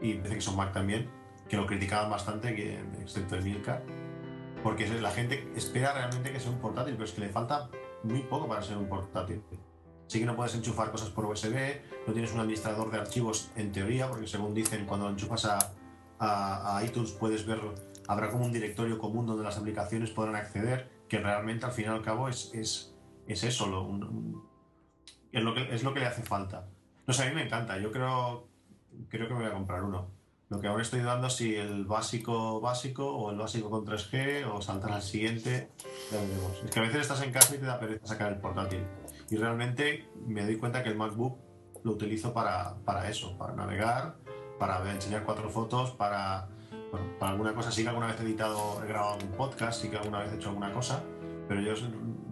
y parece que son Mac también, que lo criticaban bastante, que, excepto Emilcar porque la gente espera realmente que sea un portátil, pero es que le falta muy poco para ser un portátil. Sí que no puedes enchufar cosas por USB, no tienes un administrador de archivos en teoría, porque según dicen, cuando lo enchufas a, a- iTunes puedes ver, habrá como un directorio común donde las aplicaciones podrán acceder, que realmente al fin y al cabo es, es, es eso, es, lo que, es lo que le hace falta. No sé, a mí me encanta, yo creo, creo que me voy a comprar uno. Lo que aún estoy dando si el básico básico o el básico con 3G o saltar al siguiente, ya veremos. Es que a veces estás en casa y te da pereza sacar el portátil. Y realmente me doy cuenta que el MacBook lo utilizo para, para eso, para navegar, para enseñar cuatro fotos, para, bueno, para alguna cosa. Sí que alguna vez he editado, he grabado algún podcast, sí que alguna vez he hecho alguna cosa, pero yo,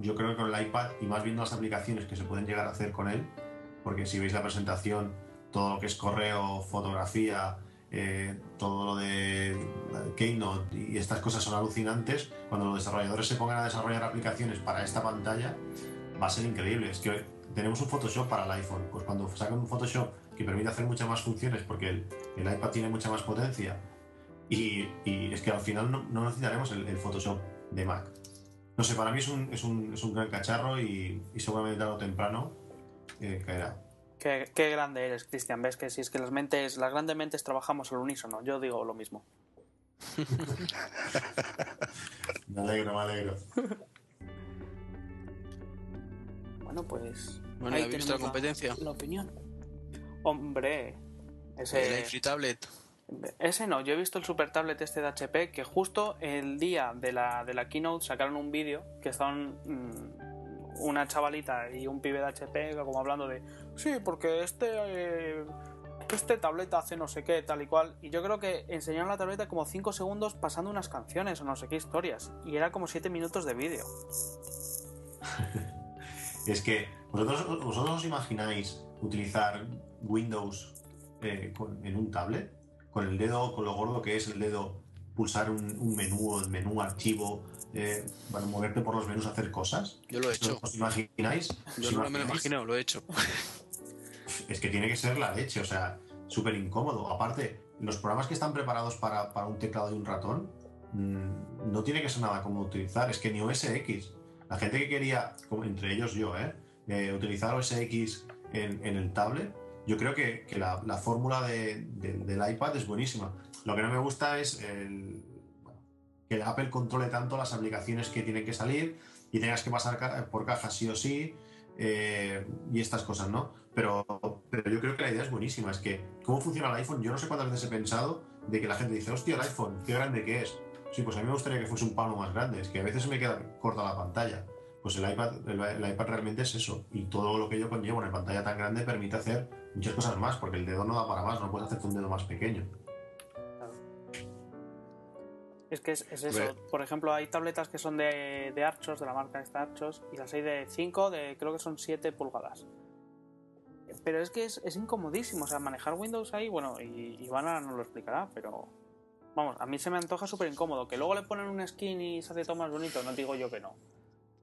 yo creo que con el iPad y más viendo las aplicaciones que se pueden llegar a hacer con él, porque si veis la presentación, todo lo que es correo, fotografía, eh, todo lo de Keynote y estas cosas son alucinantes. Cuando los desarrolladores se pongan a desarrollar aplicaciones para esta pantalla, va a ser increíble. Es que tenemos un Photoshop para el iPhone. Pues cuando sacan un Photoshop que permite hacer muchas más funciones, porque el, el iPad tiene mucha más potencia, y, y es que al final no, no necesitaremos el, el Photoshop de Mac. No sé, para mí es un, es un, es un gran cacharro y, y seguramente tarde o temprano eh, caerá. Qué, qué grande eres, Cristian. Ves que si es que las mentes, las grandes mentes trabajamos al unísono. Yo digo lo mismo. Me alegro, me alegro. Bueno, pues. Bueno, ahí ¿ya has visto la tenemos competencia? La opinión. Hombre, El ese. iFree Tablet. Ese no, yo he visto el super tablet este de HP que justo el día de la, de la keynote sacaron un vídeo que estaban mm, una chavalita y un pibe de HP como hablando de sí, porque este eh, este tableta hace no sé qué, tal y cual. Y yo creo que enseñaron la tableta como 5 segundos pasando unas canciones o no sé qué historias. Y era como 7 minutos de vídeo. es que vosotros, vosotros os imagináis utilizar Windows eh, con- en un tablet, con el dedo, con lo gordo que es el dedo, pulsar un, un menú, el menú archivo, eh, para moverte por los menús, hacer cosas. Yo lo he hecho. ¿Os imagináis? Yo ¿Os no me lo imagináis? imagino, lo he hecho. Es que tiene que ser la leche, o sea, súper incómodo. Aparte, los programas que están preparados para, para un teclado y un ratón, mm, no tiene que ser nada cómodo utilizar. Es que ni OS X, la gente que quería, como entre ellos yo, ¿eh? Eh, utilizar en, en el tablet, yo creo que, la, la fórmula de- de- del iPad es buenísima. Lo que no me gusta es el, que Apple controle tanto las aplicaciones que tienen que salir y tengas que pasar por caja sí o sí eh, y estas cosas, ¿no? Pero, pero yo creo que la idea es buenísima. Es que, ¿cómo funciona el iPhone? Yo no sé cuántas veces he pensado de que la gente dice, hostia, el iPhone, qué grande que es. Sí, pues a mí me gustaría que fuese un palo más grande. Es que a veces se me queda corta la pantalla. Pues el iPad, el, el iPad realmente es eso. Y todo lo que yo conllevo en una pantalla tan grande permite hacer muchas cosas más, porque el dedo no da para más, no puedes hacerte un dedo más pequeño. Es que es, es eso. Por ejemplo, hay tabletas que son de, de Archos, de la marca esta Archos, y las hay de 5, de creo que son 7 pulgadas. Pero es que es, es incomodísimo, o sea, manejar Windows ahí, bueno, y Ivana nos lo explicará, pero vamos, a mí se me antoja súper incómodo. Que luego le ponen un skin y se hace todo más bonito, no digo yo que no.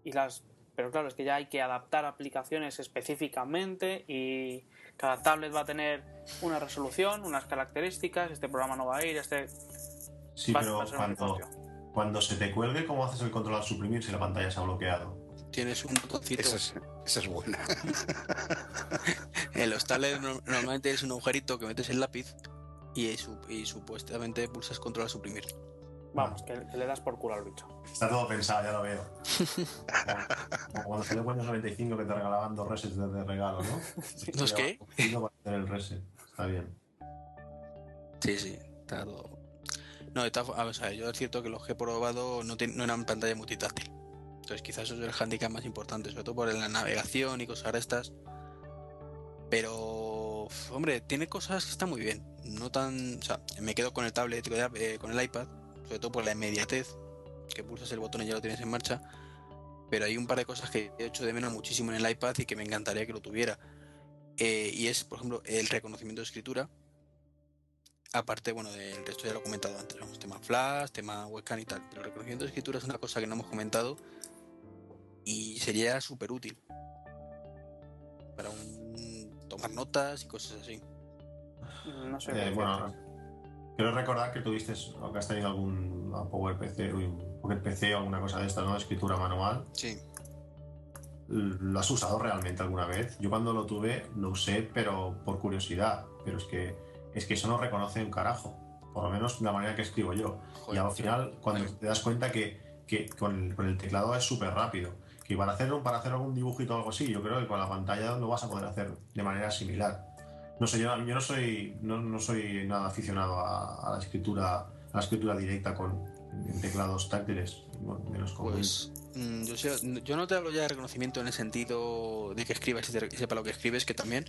Y las, pero claro, es que ya hay que adaptar aplicaciones específicamente y cada tablet va a tener una resolución, unas características, este programa no va a ir, este Sí, va- pero va a ser un cuando, se te cuelgue, ¿cómo haces el control al suprimir si la pantalla se ha bloqueado? Tienes un botoncito. Esa es, esa es buena. En los tablets no- normalmente es un agujerito que metes el lápiz y, su- y supuestamente pulsas control a suprimir. Vamos, que, que le das por culo al bicho. Está todo pensado, ya lo veo. Como, como cuando salió Windows 95 que te regalaban dos resets de, de regalo, ¿no? ¿Dos qué? Para hacer el reset. Está bien. Sí, sí, está todo. No, formas, o sea, yo es cierto que los que he probado no, tienen- no eran pantalla multitáctil. Entonces quizás eso es el handicap más importante, sobre todo por la navegación y cosas de estas. Pero, hombre, tiene cosas que están muy bien. No tan. O sea, me quedo con el tablet, eh, con el iPad, sobre todo por la inmediatez, que pulsas el botón y ya lo tienes en marcha. Pero hay un par de cosas que he hecho de menos muchísimo en el iPad y que me encantaría que lo tuviera. Eh, y es, por ejemplo, el reconocimiento de escritura. Aparte, bueno, del resto ya lo he comentado antes, vamos, tema flash, tema webcam y tal. Pero el reconocimiento de escritura es una cosa que no hemos comentado y sería súper útil para un, tomar notas y cosas así. No sé. Eh, bueno, quiero recordar que tuviste, o que has tenido algún Power PC, uy, un Pocket PC o alguna cosa de esta, ¿no? Escritura manual. Sí, ¿Lo has usado realmente alguna vez? Yo cuando lo tuve lo usé, pero por curiosidad. Pero es que, es que eso no reconoce un carajo. Por lo menos la manera que escribo yo. joder, y al final, cuando te das cuenta que, que con, el, con el teclado es súper rápido, que para hacer, para hacer algún dibujito o algo así, yo creo que con la pantalla lo vas a poder hacer de manera similar. No sé, yo, yo no soy no, no soy nada aficionado a, a la escritura a la escritura directa con teclados táctiles, bueno, menos con Pues mm, yo, sé- yo no te hablo ya de reconocimiento en el sentido de que escribas y te- y sepa lo que escribes, que también,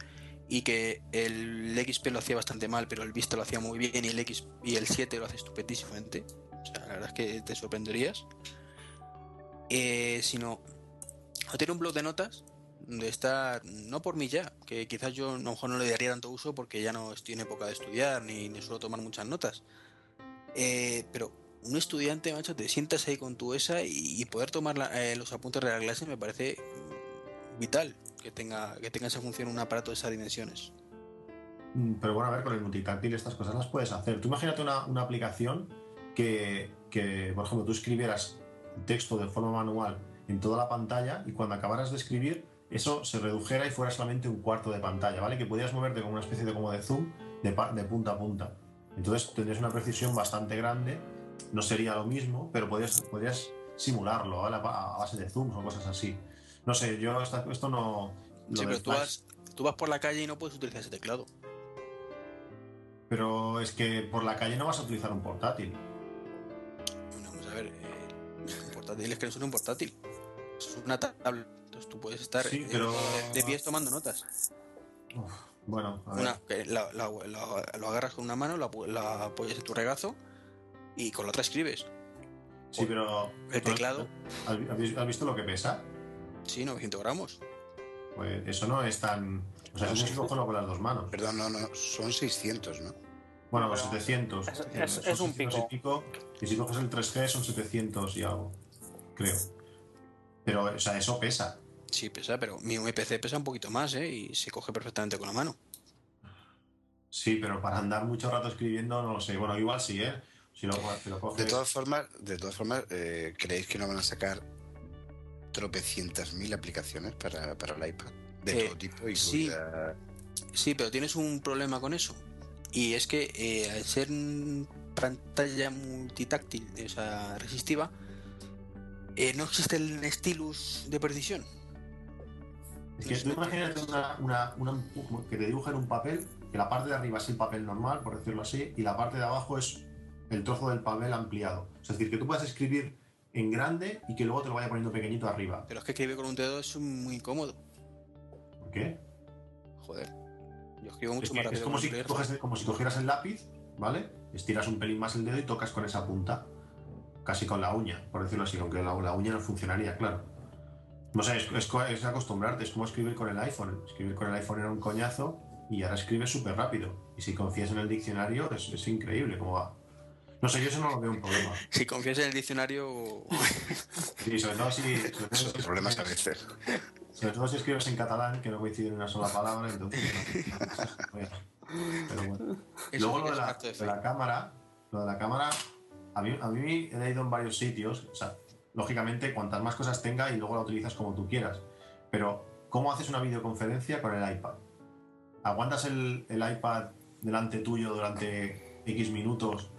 y que el XP lo hacía bastante mal, pero el Vista lo hacía muy bien y el X y el 7 lo hace estupendísimamente. O sea, la verdad es que te sorprenderías. Eh, sino no tener un blog de notas de estar, no por mí ya, que quizás yo a lo mejor no le daría tanto uso porque ya no estoy en época de estudiar ni, ni suelo tomar muchas notas. Eh, pero un estudiante, macho, te sientas ahí con tu ESA y, poder tomar eh, los apuntes de la clase me parece vital que tenga, que tenga esa función un aparato de esas dimensiones. Mm, Pero bueno, a ver, con el multitáctil estas cosas las puedes hacer. Tú imagínate una, una aplicación que, que, por ejemplo, tú escribieras texto de forma manual en toda la pantalla y cuando acabaras de escribir eso se redujera y fuera solamente un cuarto de pantalla, ¿vale? Que pudieras moverte con una especie de como de zoom de, de punta a punta. Entonces tendrías una precisión bastante grande, no sería lo mismo, pero podrías, podrías simularlo ¿vale? a a base de zooms o cosas así. No sé, yo esta- esto no... lo Sí, del pero tú vas, tú vas por la calle y no puedes utilizar ese teclado. Pero es que por la calle no vas a utilizar un portátil. Bueno, vamos a ver, eh, portátil es que no es un portátil. Es una tablet. Entonces tú puedes estar Sí, eh, pero- de pies tomando notas. Uf, bueno, a ver. Una, que la- la- la- lo agarras con una mano, la, apo- la apoyas en tu regazo y con la otra escribes. sí, pero. El teclado. ¿Has, has- visto lo que pesa? Sí, 900 gramos. Pues eso no es tan. O sea, eso que cogerlo con las dos manos. Perdón, no, no, son 600, ¿no? Bueno, Pero 700. es- eh, es- son es un 600 y pico. Y si coges el 3G son 700 y algo. Creo. Pero, o sea, eso pesa. Sí, pesa, pero mi PC pesa un poquito más, ¿eh? Y se coge perfectamente con la mano. Sí, pero para andar mucho rato escribiendo, no lo sé. Bueno, igual sí, ¿eh? Si lo, si lo coges. De todas formas, de todas formas eh, ¿creéis que no van a sacar tropecientas mil aplicaciones para, para el iPad? De Eh, todo tipo, sí. Sí, pero tienes un problema con eso. Y es que eh, al ser pantalla multitáctil, o sea, resistiva, eh, no existe el stylus de precisión. Es que tú imagínate una, una- una- que te dibujan un papel, que la parte de arriba es el papel normal, por decirlo así, y la parte de abajo es el trozo del papel ampliado. Es decir, que tú puedas escribir en grande y que luego te lo vaya poniendo pequeñito arriba. Pero es que escribir con un dedo es muy incómodo. ¿Por qué? Joder. Yo escribo mucho Es, que más rápido es como, si un bolígrafo. coges- como si cogieras el lápiz, ¿vale? Estiras un pelín más el dedo y tocas con esa punta. Casi con la uña, por decirlo así, aunque la, la uña no funcionaría, claro. No sé, es, es co- es acostumbrarte, es como escribir con el iPhone. Escribir con el iPhone era un coñazo y ahora escribes súper rápido. Y si confías en el diccionario, es, es increíble cómo va. No sé, yo eso no lo veo un problema. Si confías en el diccionario, Sí, sobre todo si, sobre todo Esos si- problemas a veces. sobre todo si escribes en catalán, que no coincide en una sola palabra, entonces... no. Pero bueno. Luego lo de la, de la cámara, lo de la cámara, a mí, a mí he leído en varios sitios, o sea, lógicamente cuantas más cosas tenga y luego la utilizas como tú quieras, pero ¿cómo haces una videoconferencia con el iPad? ¿Aguantas el, el iPad delante tuyo durante X minutos,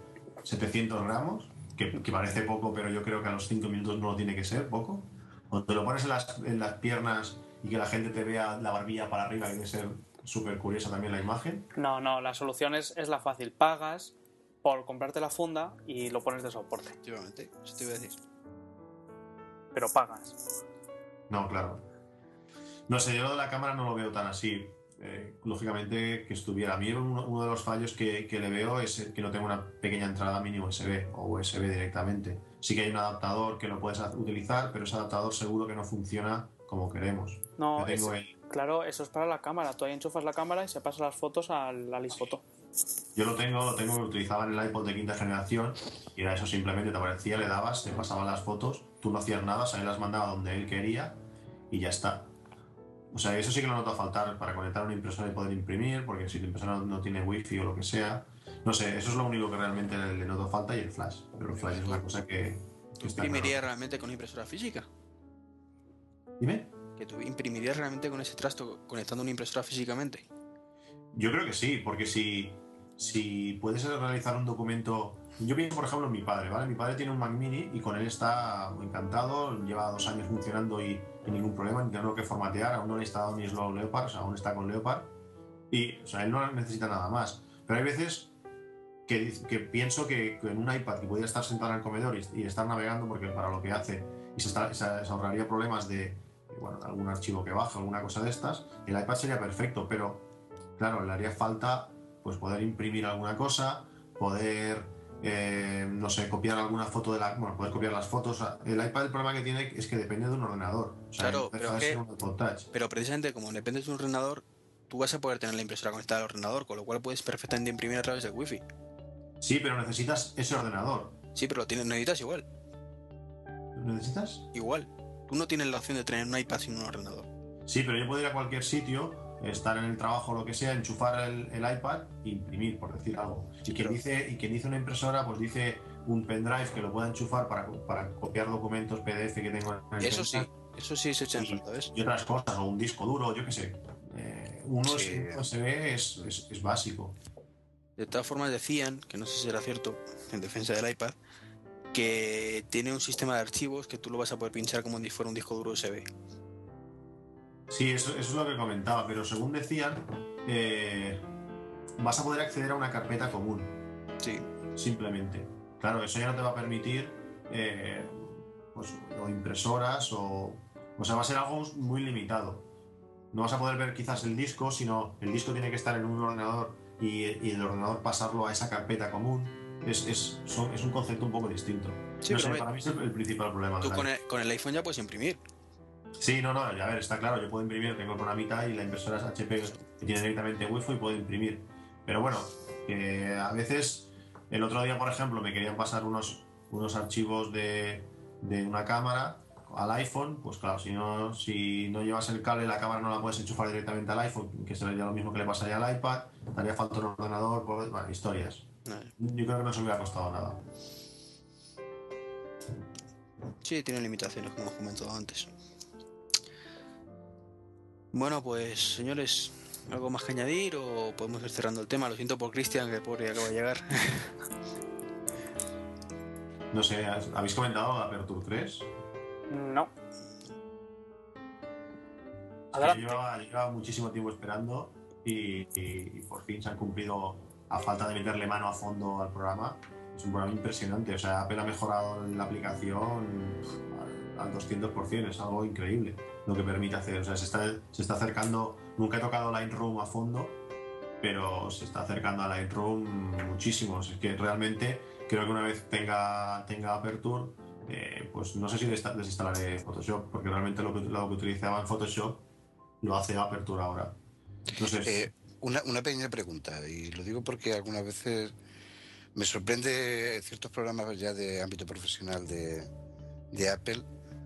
700 gramos? Que, que parece poco, pero yo creo que a los 5 minutos no lo tiene que ser poco. O te lo pones en las, en las piernas y que la gente te vea la barbilla para arriba, que debe ser súper curiosa también la imagen. No, no, la solución es, es la fácil. Pagas por comprarte la funda y lo pones de soporte. Efectivamente, eso te iba a decir. Pero pagas. No, claro. No sé, yo lo de la cámara no lo veo tan así. Eh, lógicamente que estuviera. A mí uno, uno de los fallos que, que le veo es que no tengo una pequeña entrada mini USB o USB directamente. Sí que hay un adaptador que lo puedes utilizar, pero ese adaptador seguro que no funciona como queremos. No, tengo el- claro, eso es para la cámara. Tú ahí enchufas la cámara y se pasan las fotos al, al iPhoto. yo lo tengo, lo tengo, lo utilizaba en el iPod de quinta generación y era eso simplemente te aparecía, le dabas, te pasaban las fotos, tú no hacías nada, o sea, él las mandaba donde él quería y ya está. O sea, eso sí que lo noto a faltar para conectar una impresora y poder imprimir, porque si tu impresora no, tiene wifi o lo que sea, no sé, eso es lo único que realmente le, noto falta y el flash. Pero el flash es una cosa que, que ¿Tú está imprimirías realmente con impresora física? Dime. ¿Que tú imprimirías realmente con ese trasto conectando una impresora físicamente? Yo creo que sí, porque si, si puedes realizar un documento. Yo pienso, por ejemplo, mi padre, ¿vale? Mi padre tiene un Mac Mini y con él está encantado, lleva dos años funcionando y sin ningún problema, ni tenerlo que formatear, aún no le he instalado ni Slow Leopard, o sea, aún está con Leopard. Y, o sea, él no necesita nada más. Pero hay veces que, que pienso que, que en un iPad que pudiera estar sentado en el comedor y, y estar navegando, porque para lo que hace, y se, está- se ahorraría problemas de, bueno, algún archivo que baja, alguna cosa de estas, el iPad sería perfecto, pero claro, le haría falta pues poder imprimir alguna cosa, poder, eh, no sé, copiar alguna foto de la... Bueno, poder copiar las fotos. El iPad el problema que tiene es que depende de un ordenador. O sea, Claro, pero de que- un. Pero precisamente como dependes de un ordenador, tú vas a poder tener la impresora conectada al ordenador, con lo cual puedes perfectamente imprimir a través del wifi. Sí, pero necesitas ese ordenador. Sí, pero lo tienes, necesitas igual. ¿Lo necesitas? Igual. Tú no tienes la opción de tener un iPad sin un ordenador. Sí, pero yo puedo ir a cualquier sitio, estar en el trabajo o lo que sea, enchufar el, el iPad e imprimir, por decir algo. Y quien, dice, y quien dice una impresora, pues dice un pendrive que lo pueda enchufar para, para copiar documentos PDF que tengo en el Eso sí, eso sí se echa en Sí. falta, ¿ves? y otras cosas, o un disco duro, yo qué sé. Eh, un Sí. USB es, es, es básico. De todas formas decían, que no sé si será cierto, en defensa del iPad, que tiene un sistema de archivos que tú lo vas a poder pinchar como si fuera un disco duro USB. Sí, eso, eso es lo que comentaba, pero según decían, eh, vas a poder acceder a una carpeta común, Sí. simplemente. Claro, eso ya no te va a permitir eh, pues, o impresoras o... O sea, va a ser algo muy limitado. No vas a poder ver quizás el disco, sino el disco tiene que estar en un ordenador y, y el ordenador pasarlo a esa carpeta común. Es, es, son- es un concepto un poco distinto. Sí, No sé, para mí es el, el principal problema. tú el, con el iPhone ya puedes imprimir. Sí, no, no, a ver, está claro, yo puedo imprimir, tengo el programita y la impresora es HP que tiene directamente Wi-Fi y puedo imprimir. Pero bueno, que a veces, el otro día, por ejemplo, me querían pasar unos, unos archivos de, de una cámara al iPhone, pues claro, si no, si no llevas el cable, la cámara no la puedes enchufar directamente al iPhone, que sería lo mismo que le pasaría al iPad, haría falta un ordenador, pues, bueno, historias. Yo creo que no se hubiera costado nada. Sí, tiene limitaciones, como hemos comentado antes. Bueno, pues señores, ¿algo más que añadir o podemos ir cerrando el tema? Lo siento por Cristian, que pobre acaba de llegar. No sé, ¿habéis comentado Aperture 3? No. Adelante. llevaba, llevaba muchísimo tiempo esperando y, y- y por fin se han cumplido a falta de meterle mano a fondo al programa. Es un programa impresionante, o sea, Apple ha mejorado la aplicación al, al 200%, es algo increíble lo que permite hacer. O sea, se está, se está acercando, nunca he tocado Lightroom a fondo, pero se está acercando a Lightroom muchísimo. Es que realmente creo que una vez tenga, tenga Aperture, eh, pues no sé si desinstalaré Photoshop, porque realmente lo que, lo que utilizaba en Photoshop lo hace Aperture ahora. Sé. Eh, una, una pequeña pregunta, y lo digo porque algunas veces me sorprende ciertos programas ya de ámbito profesional de, de Apple,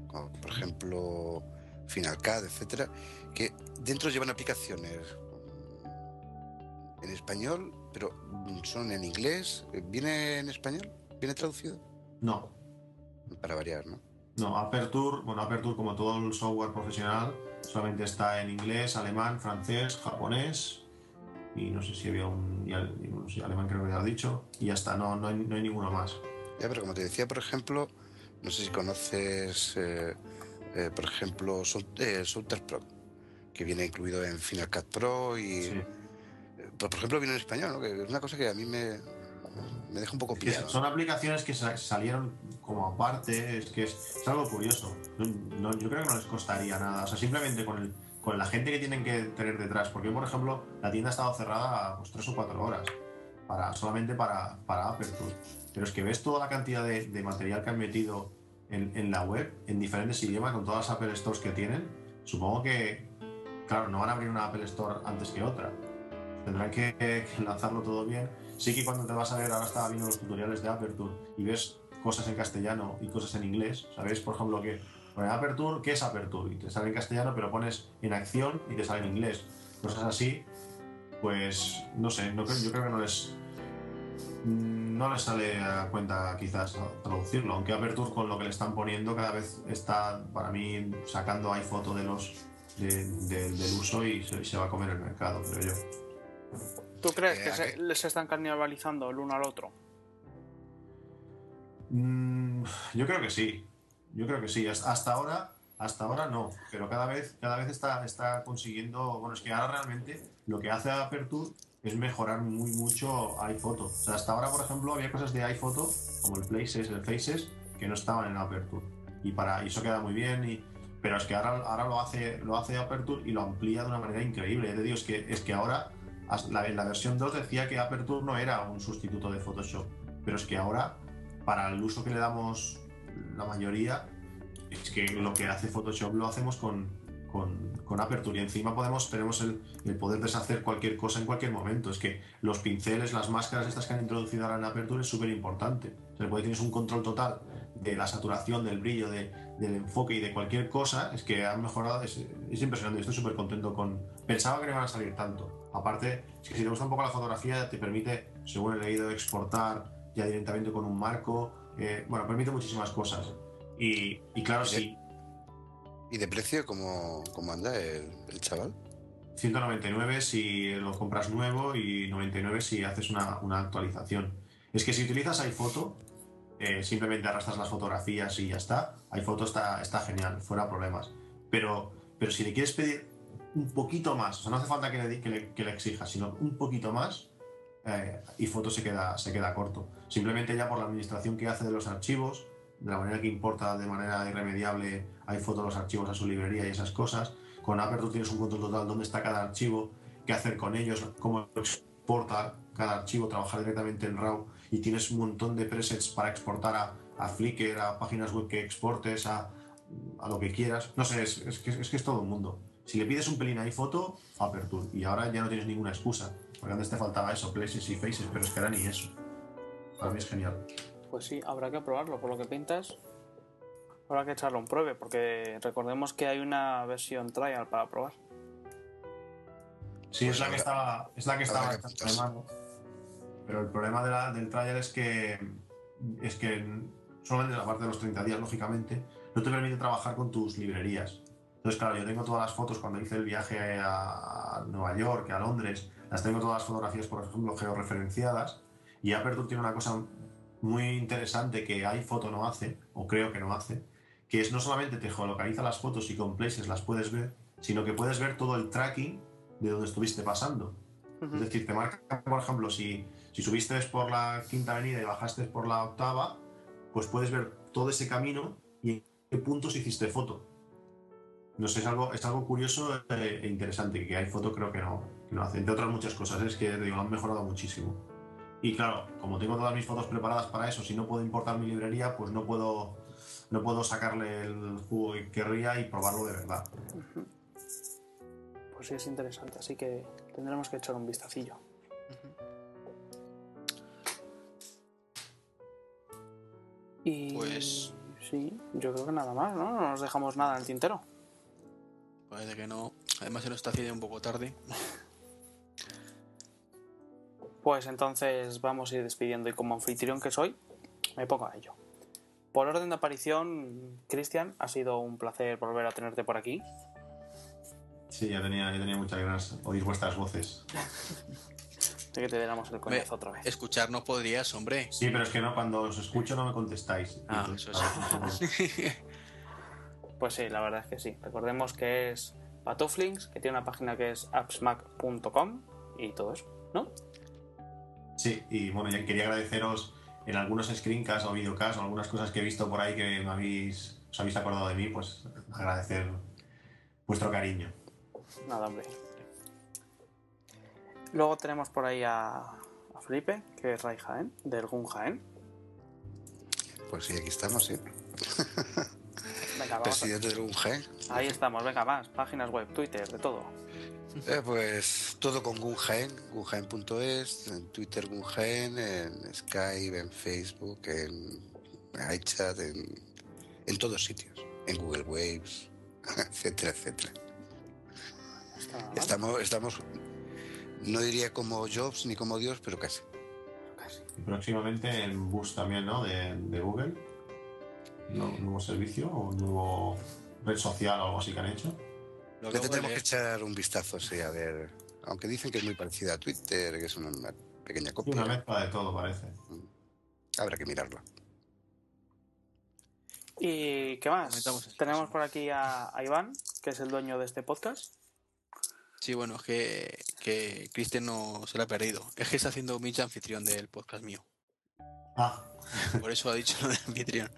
como por ejemplo Final Cut, etcétera, que dentro llevan aplicaciones en español, pero son en inglés. ¿Viene en español? ¿Viene traducido? No, Para variar, ¿no? no, Aperture, bueno, Aperture como todo el software profesional, solamente está en inglés, alemán, francés, japonés y no sé si había un y al- y no sé, alemán creo que ya lo he dicho y ya está, no, no, hay, no hay ninguno más. Ya, pero como te decía, por ejemplo, no sé si conoces, eh, eh, por ejemplo, Sound- eh, Souter Pro, que viene incluido en Final Cut Pro y, Sí. eh, por ejemplo, viene en español, ¿no? que es una cosa que a mí me, me deja un poco pillado. son aplicaciones que sa- salieron como aparte, es que es, es algo curioso. No- no- yo creo que no les costaría nada. O sea, simplemente con, el, con la gente que tienen que tener detrás. Porque, por ejemplo, la tienda ha estado cerrada pues, tres o cuatro horas, para, solamente para, para Aperture. Pero es que ves toda la cantidad de, de material que han metido en, en la web, en diferentes idiomas, con todas las Apple Stores que tienen. Supongo que, claro, no van a abrir una Apple Store antes que otra. Tendrán que, que lanzarlo todo bien. Sí que cuando te vas a ver, ahora estaba viendo los tutoriales de Aperture y ves cosas en castellano y cosas en inglés. ¿Sabéis, por ejemplo, que pone Aperture, ¿qué es Aperture? Y te sale en castellano, pero pones en acción y te sale en inglés. Cosas así, pues no sé, no, yo creo que no les. No les sale a cuenta quizás traducirlo, aunque Aperture con lo que le están poniendo cada vez está para mí sacando de los de- de- del uso y se, se va a comer el mercado, creo yo. ¿Tú crees Eh, que ¿a se- les están canibalizando el uno al otro? Mm, yo creo que sí. Yo creo que sí. Hasta ahora, hasta ahora no. Pero cada vez, cada vez está, está consiguiendo. Bueno, es que ahora realmente lo que hace Aperture es mejorar muy mucho iPhoto. O hasta ahora, por ejemplo, había cosas de iPhoto, como el Places, el Faces, que no estaban en Aperture. Y para y eso queda muy bien. Y, pero es que ahora, ahora lo hace, lo hace Aperture y lo amplía de una manera increíble. Te es que, es que ahora la, la versión 2 decía que Aperture no era un sustituto de Photoshop. Pero es que ahora para el uso que le damos la mayoría, es que lo que hace Photoshop lo hacemos con, con, con Aperture y encima podemos, tenemos el, el poder deshacer cualquier cosa en cualquier momento. Es que los pinceles, las máscaras estas que han introducido ahora en Aperture es súper importante. Se le puede tienes un control total de la saturación, del brillo, de- del enfoque y de cualquier cosa. Es que han mejorado, es, es impresionante. Estoy súper contento con... Pensaba que no iban a salir tanto. Aparte, es que si te gusta un poco la fotografía, te permite, según he leído, exportar ya directamente con un marco. eh, bueno, permite muchísimas cosas. Y, y claro, sí, ¿Y de precio cómo, cómo anda el, el chaval? 199 si lo compras nuevo y 99 si haces una, una actualización. Es que si utilizas iPhoto, eh, simplemente arrastras las fotografías y ya está. iPhoto está, está genial, fuera problemas. Pero, pero si le quieres pedir un poquito más, o sea, no hace falta que le, que le, que le exijas, sino un poquito más, eh, y foto se queda, se queda corto. Simplemente ya por la administración que hace de los archivos, de la manera que importa de manera irremediable iPhoto los archivos a su librería y esas cosas. Con Aperture tienes un control total dónde está cada archivo, qué hacer con ellos, cómo exporta cada archivo, trabajar directamente en RAW y tienes un montón de presets para exportar a, a Flickr, a páginas web que exportes, a, a lo que quieras. No sé, es, es, que, es que es todo un mundo. Si le pides un pelín a iPhoto, Aperture. Y ahora ya no tienes ninguna excusa. Porque antes te faltaba eso, places y faces, pero es que ahora ni eso. Para mí es genial. Pues sí, habrá que probarlo. Por lo que pintas, habrá que echarlo en pruebe. Porque recordemos que hay una versión trial para probar. Sí, Pues es la que estaba, es la que estaba que. Pero el problema de la- del trial es que es que solamente la parte de los 30 días, lógicamente, no te permite trabajar con tus librerías. Entonces, claro, yo tengo todas las fotos cuando hice el viaje a Nueva York, a Londres, las tengo todas las fotografías, por ejemplo, georreferenciadas. Y Aperture tiene una cosa muy interesante que iPhoto no hace, o creo que no hace, que es no solamente te geolocaliza las fotos y con places las puedes ver, sino que puedes ver todo el tracking de donde estuviste pasando. Ujú. Es decir, te marca, por ejemplo, si, si subiste por la quinta avenida y bajaste por la octava, pues puedes ver todo ese camino y en qué puntos hiciste foto. No sé, es algo, es algo curioso e, e interesante, que hay foto creo que no, que no hace. Entre otras muchas cosas, es que digo, lo han mejorado muchísimo. Y claro, como tengo todas mis fotos preparadas para eso, si no puedo importar mi librería, pues no puedo, no puedo sacarle el jugo que querría y probarlo de verdad. Pues sí, es interesante. Así que tendremos que echar un vistacillo. Y Pues- sí, yo creo que nada más, ¿no? No nos dejamos nada en el tintero. Parece que no. Además se nos está haciendo un poco tarde. Pues entonces vamos a ir despidiendo y como anfitrión que soy, me pongo a ello. Por orden de aparición, Cristian, ha sido un placer volver a tenerte por aquí. Sí, ya tenía, ya tenía muchas ganas de oír vuestras voces. De que te diéramos el coñazo otra vez. Escucharnos podrías, hombre. Sí, pero es que no, cuando os escucho no me contestáis. Ah, Entonces, eso sí. Pues sí, la verdad es que sí. Recordemos que es Patuflinks, que tiene una página que es appsmac.com y todo eso, ¿no? Sí, y bueno, ya quería agradeceros en algunos screencasts o videocasts o algunas cosas que he visto por ahí que me habéis, os habéis acordado de mí, pues agradecer vuestro cariño. Nada, hombre. Luego tenemos por ahí a, a Felipe, que es Ray Jaén, del Gun Jaén. Pues sí, aquí estamos, sí. Venga, vamos. a- Presidente del UNG. Ahí estamos, venga, más. Páginas web, Twitter, de todo. Eh, pues todo con Gunjaen, gunjaen.es, en Twitter Gunjaen, en Skype, en Facebook, en iChat, en, en todos sitios, en Google Waves, etcétera, etcétera. Estamos, estamos, no diría como Jobs ni como Dios, pero casi. Casi. Y próximamente en Bus también, ¿no? De, de Google. ¿No? ¿Un nuevo servicio o un nuevo red social o algo así que han hecho? Lo Le tendremos que echar un vistazo, sí, a ver. Aunque dicen que es muy parecida a Twitter, que es una, una pequeña copia. una mezcla de todo, parece. Habrá que mirarlo. ¿Y qué más? Tenemos por aquí a, a Iván, que es el dueño de este podcast. Sí, bueno, es que, que Cristian no se lo ha perdido. Es que está haciendo Mitch anfitrión del podcast mío. Ah, Por eso ha dicho lo de anfitrión.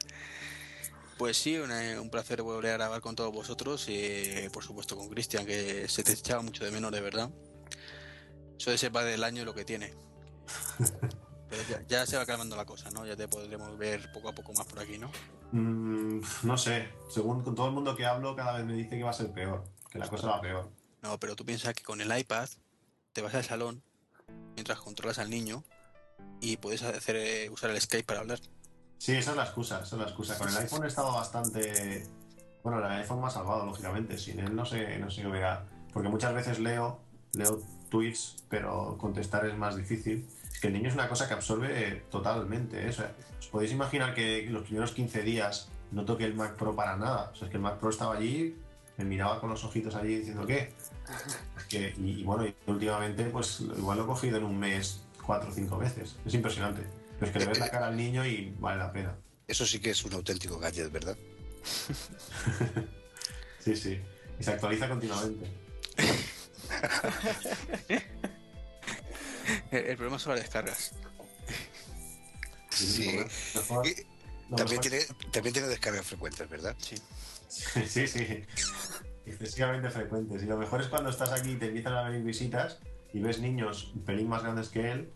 Pues sí, una- un placer volver a grabar con todos vosotros y por supuesto con Cristian, que se te echaba mucho de menos, de verdad. Eso de ser padre del año es lo que tiene. Pero ya, ya se va calmando la cosa, ¿no? Ya te podremos ver poco a poco más por aquí, ¿no? mm, no sé. Según con todo el mundo que hablo, cada vez me dice que va a ser peor. Que la cosa va peor. No, pero tú piensas que con el iPad te vas al salón mientras controlas al niño y puedes hacer eh, usar el Skype para hablar. Sí, esa es la excusa, esa es la excusa. Con el iPhone he estado bastante. Bueno, el iPhone me ha salvado, lógicamente. Sin él no sé, no sé qué hubiera. Porque muchas veces leo, leo tweets, pero contestar es más difícil. Es que el niño es una cosa que absorbe totalmente. ¿eh? O os podéis imaginar que los primeros 15 días no toqué el Mac Pro para nada. O sea, es que el Mac Pro estaba allí, me miraba con los ojitos allí diciendo ¿qué? Que, y, bueno, últimamente, pues igual lo he cogido en un mes cuatro o cinco veces. Es impresionante. Pero es que le ves la cara al niño y vale la pena. Eso sí que es un auténtico gadget, ¿verdad? Sí, sí. Y se actualiza continuamente. El, el problema son las descargas. Sí. Mejor- también, mejor- tiene, también tiene descargas frecuentes, ¿verdad? Sí. Sí, sí. Excesivamente frecuentes. Y lo mejor es cuando estás aquí y te empiezan a venir visitas y ves niños un pelín más grandes que él.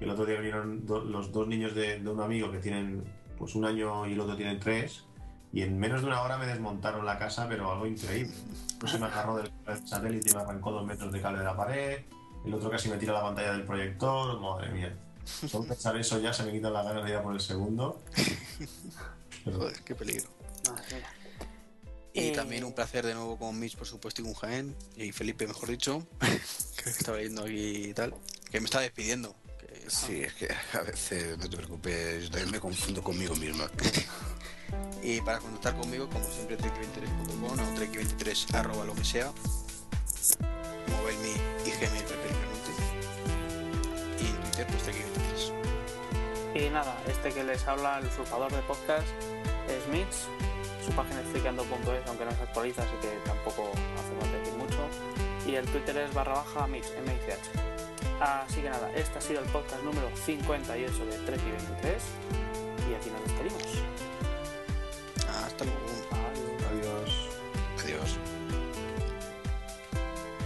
El otro día vinieron do- los dos niños de, de un amigo que tienen pues un año y el otro tiene tres. Y en menos de una hora me desmontaron la casa, pero algo increíble. Pues se me agarró del satélite y me arrancó dos metros de cable de la pared. El otro casi me tira la pantalla del proyector. Madre mía. Solo pensar eso ya se me quitan las ganas de ir a por el segundo. Pero- Joder, qué peligro. Madre mía. Y Eh, también un placer de nuevo con Mitch, por supuesto, y con Jaén. Y Felipe, mejor dicho. que estaba leyendo aquí y tal. Que me está despidiendo. Sí, es que a veces, no te preocupes, yo también me confundo conmigo mismo. Y para contactar conmigo, como siempre, trek23.com o trek23 arroba lo que sea. Mobilme y Gmail preferiblemente. Y en Twitter, pues trek23. Y nada, este que les habla, el usurpador de podcast, es Mitch. Su página es friqueando.es, aunque no se actualiza, así que tampoco hace falta decir mucho. Y el Twitter es barra baja Mitch, M-I-C-H. Así que nada, este ha sido el podcast número 58 de Trek y 23. Y aquí nos despedimos. Hasta luego. Adiós. Adiós. Adiós.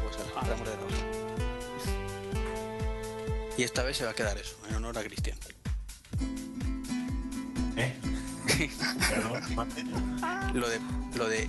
Pues ahora, de nuevo. Y esta vez se va a quedar eso, en honor a Cristian. ¿Eh? Lo de, lo de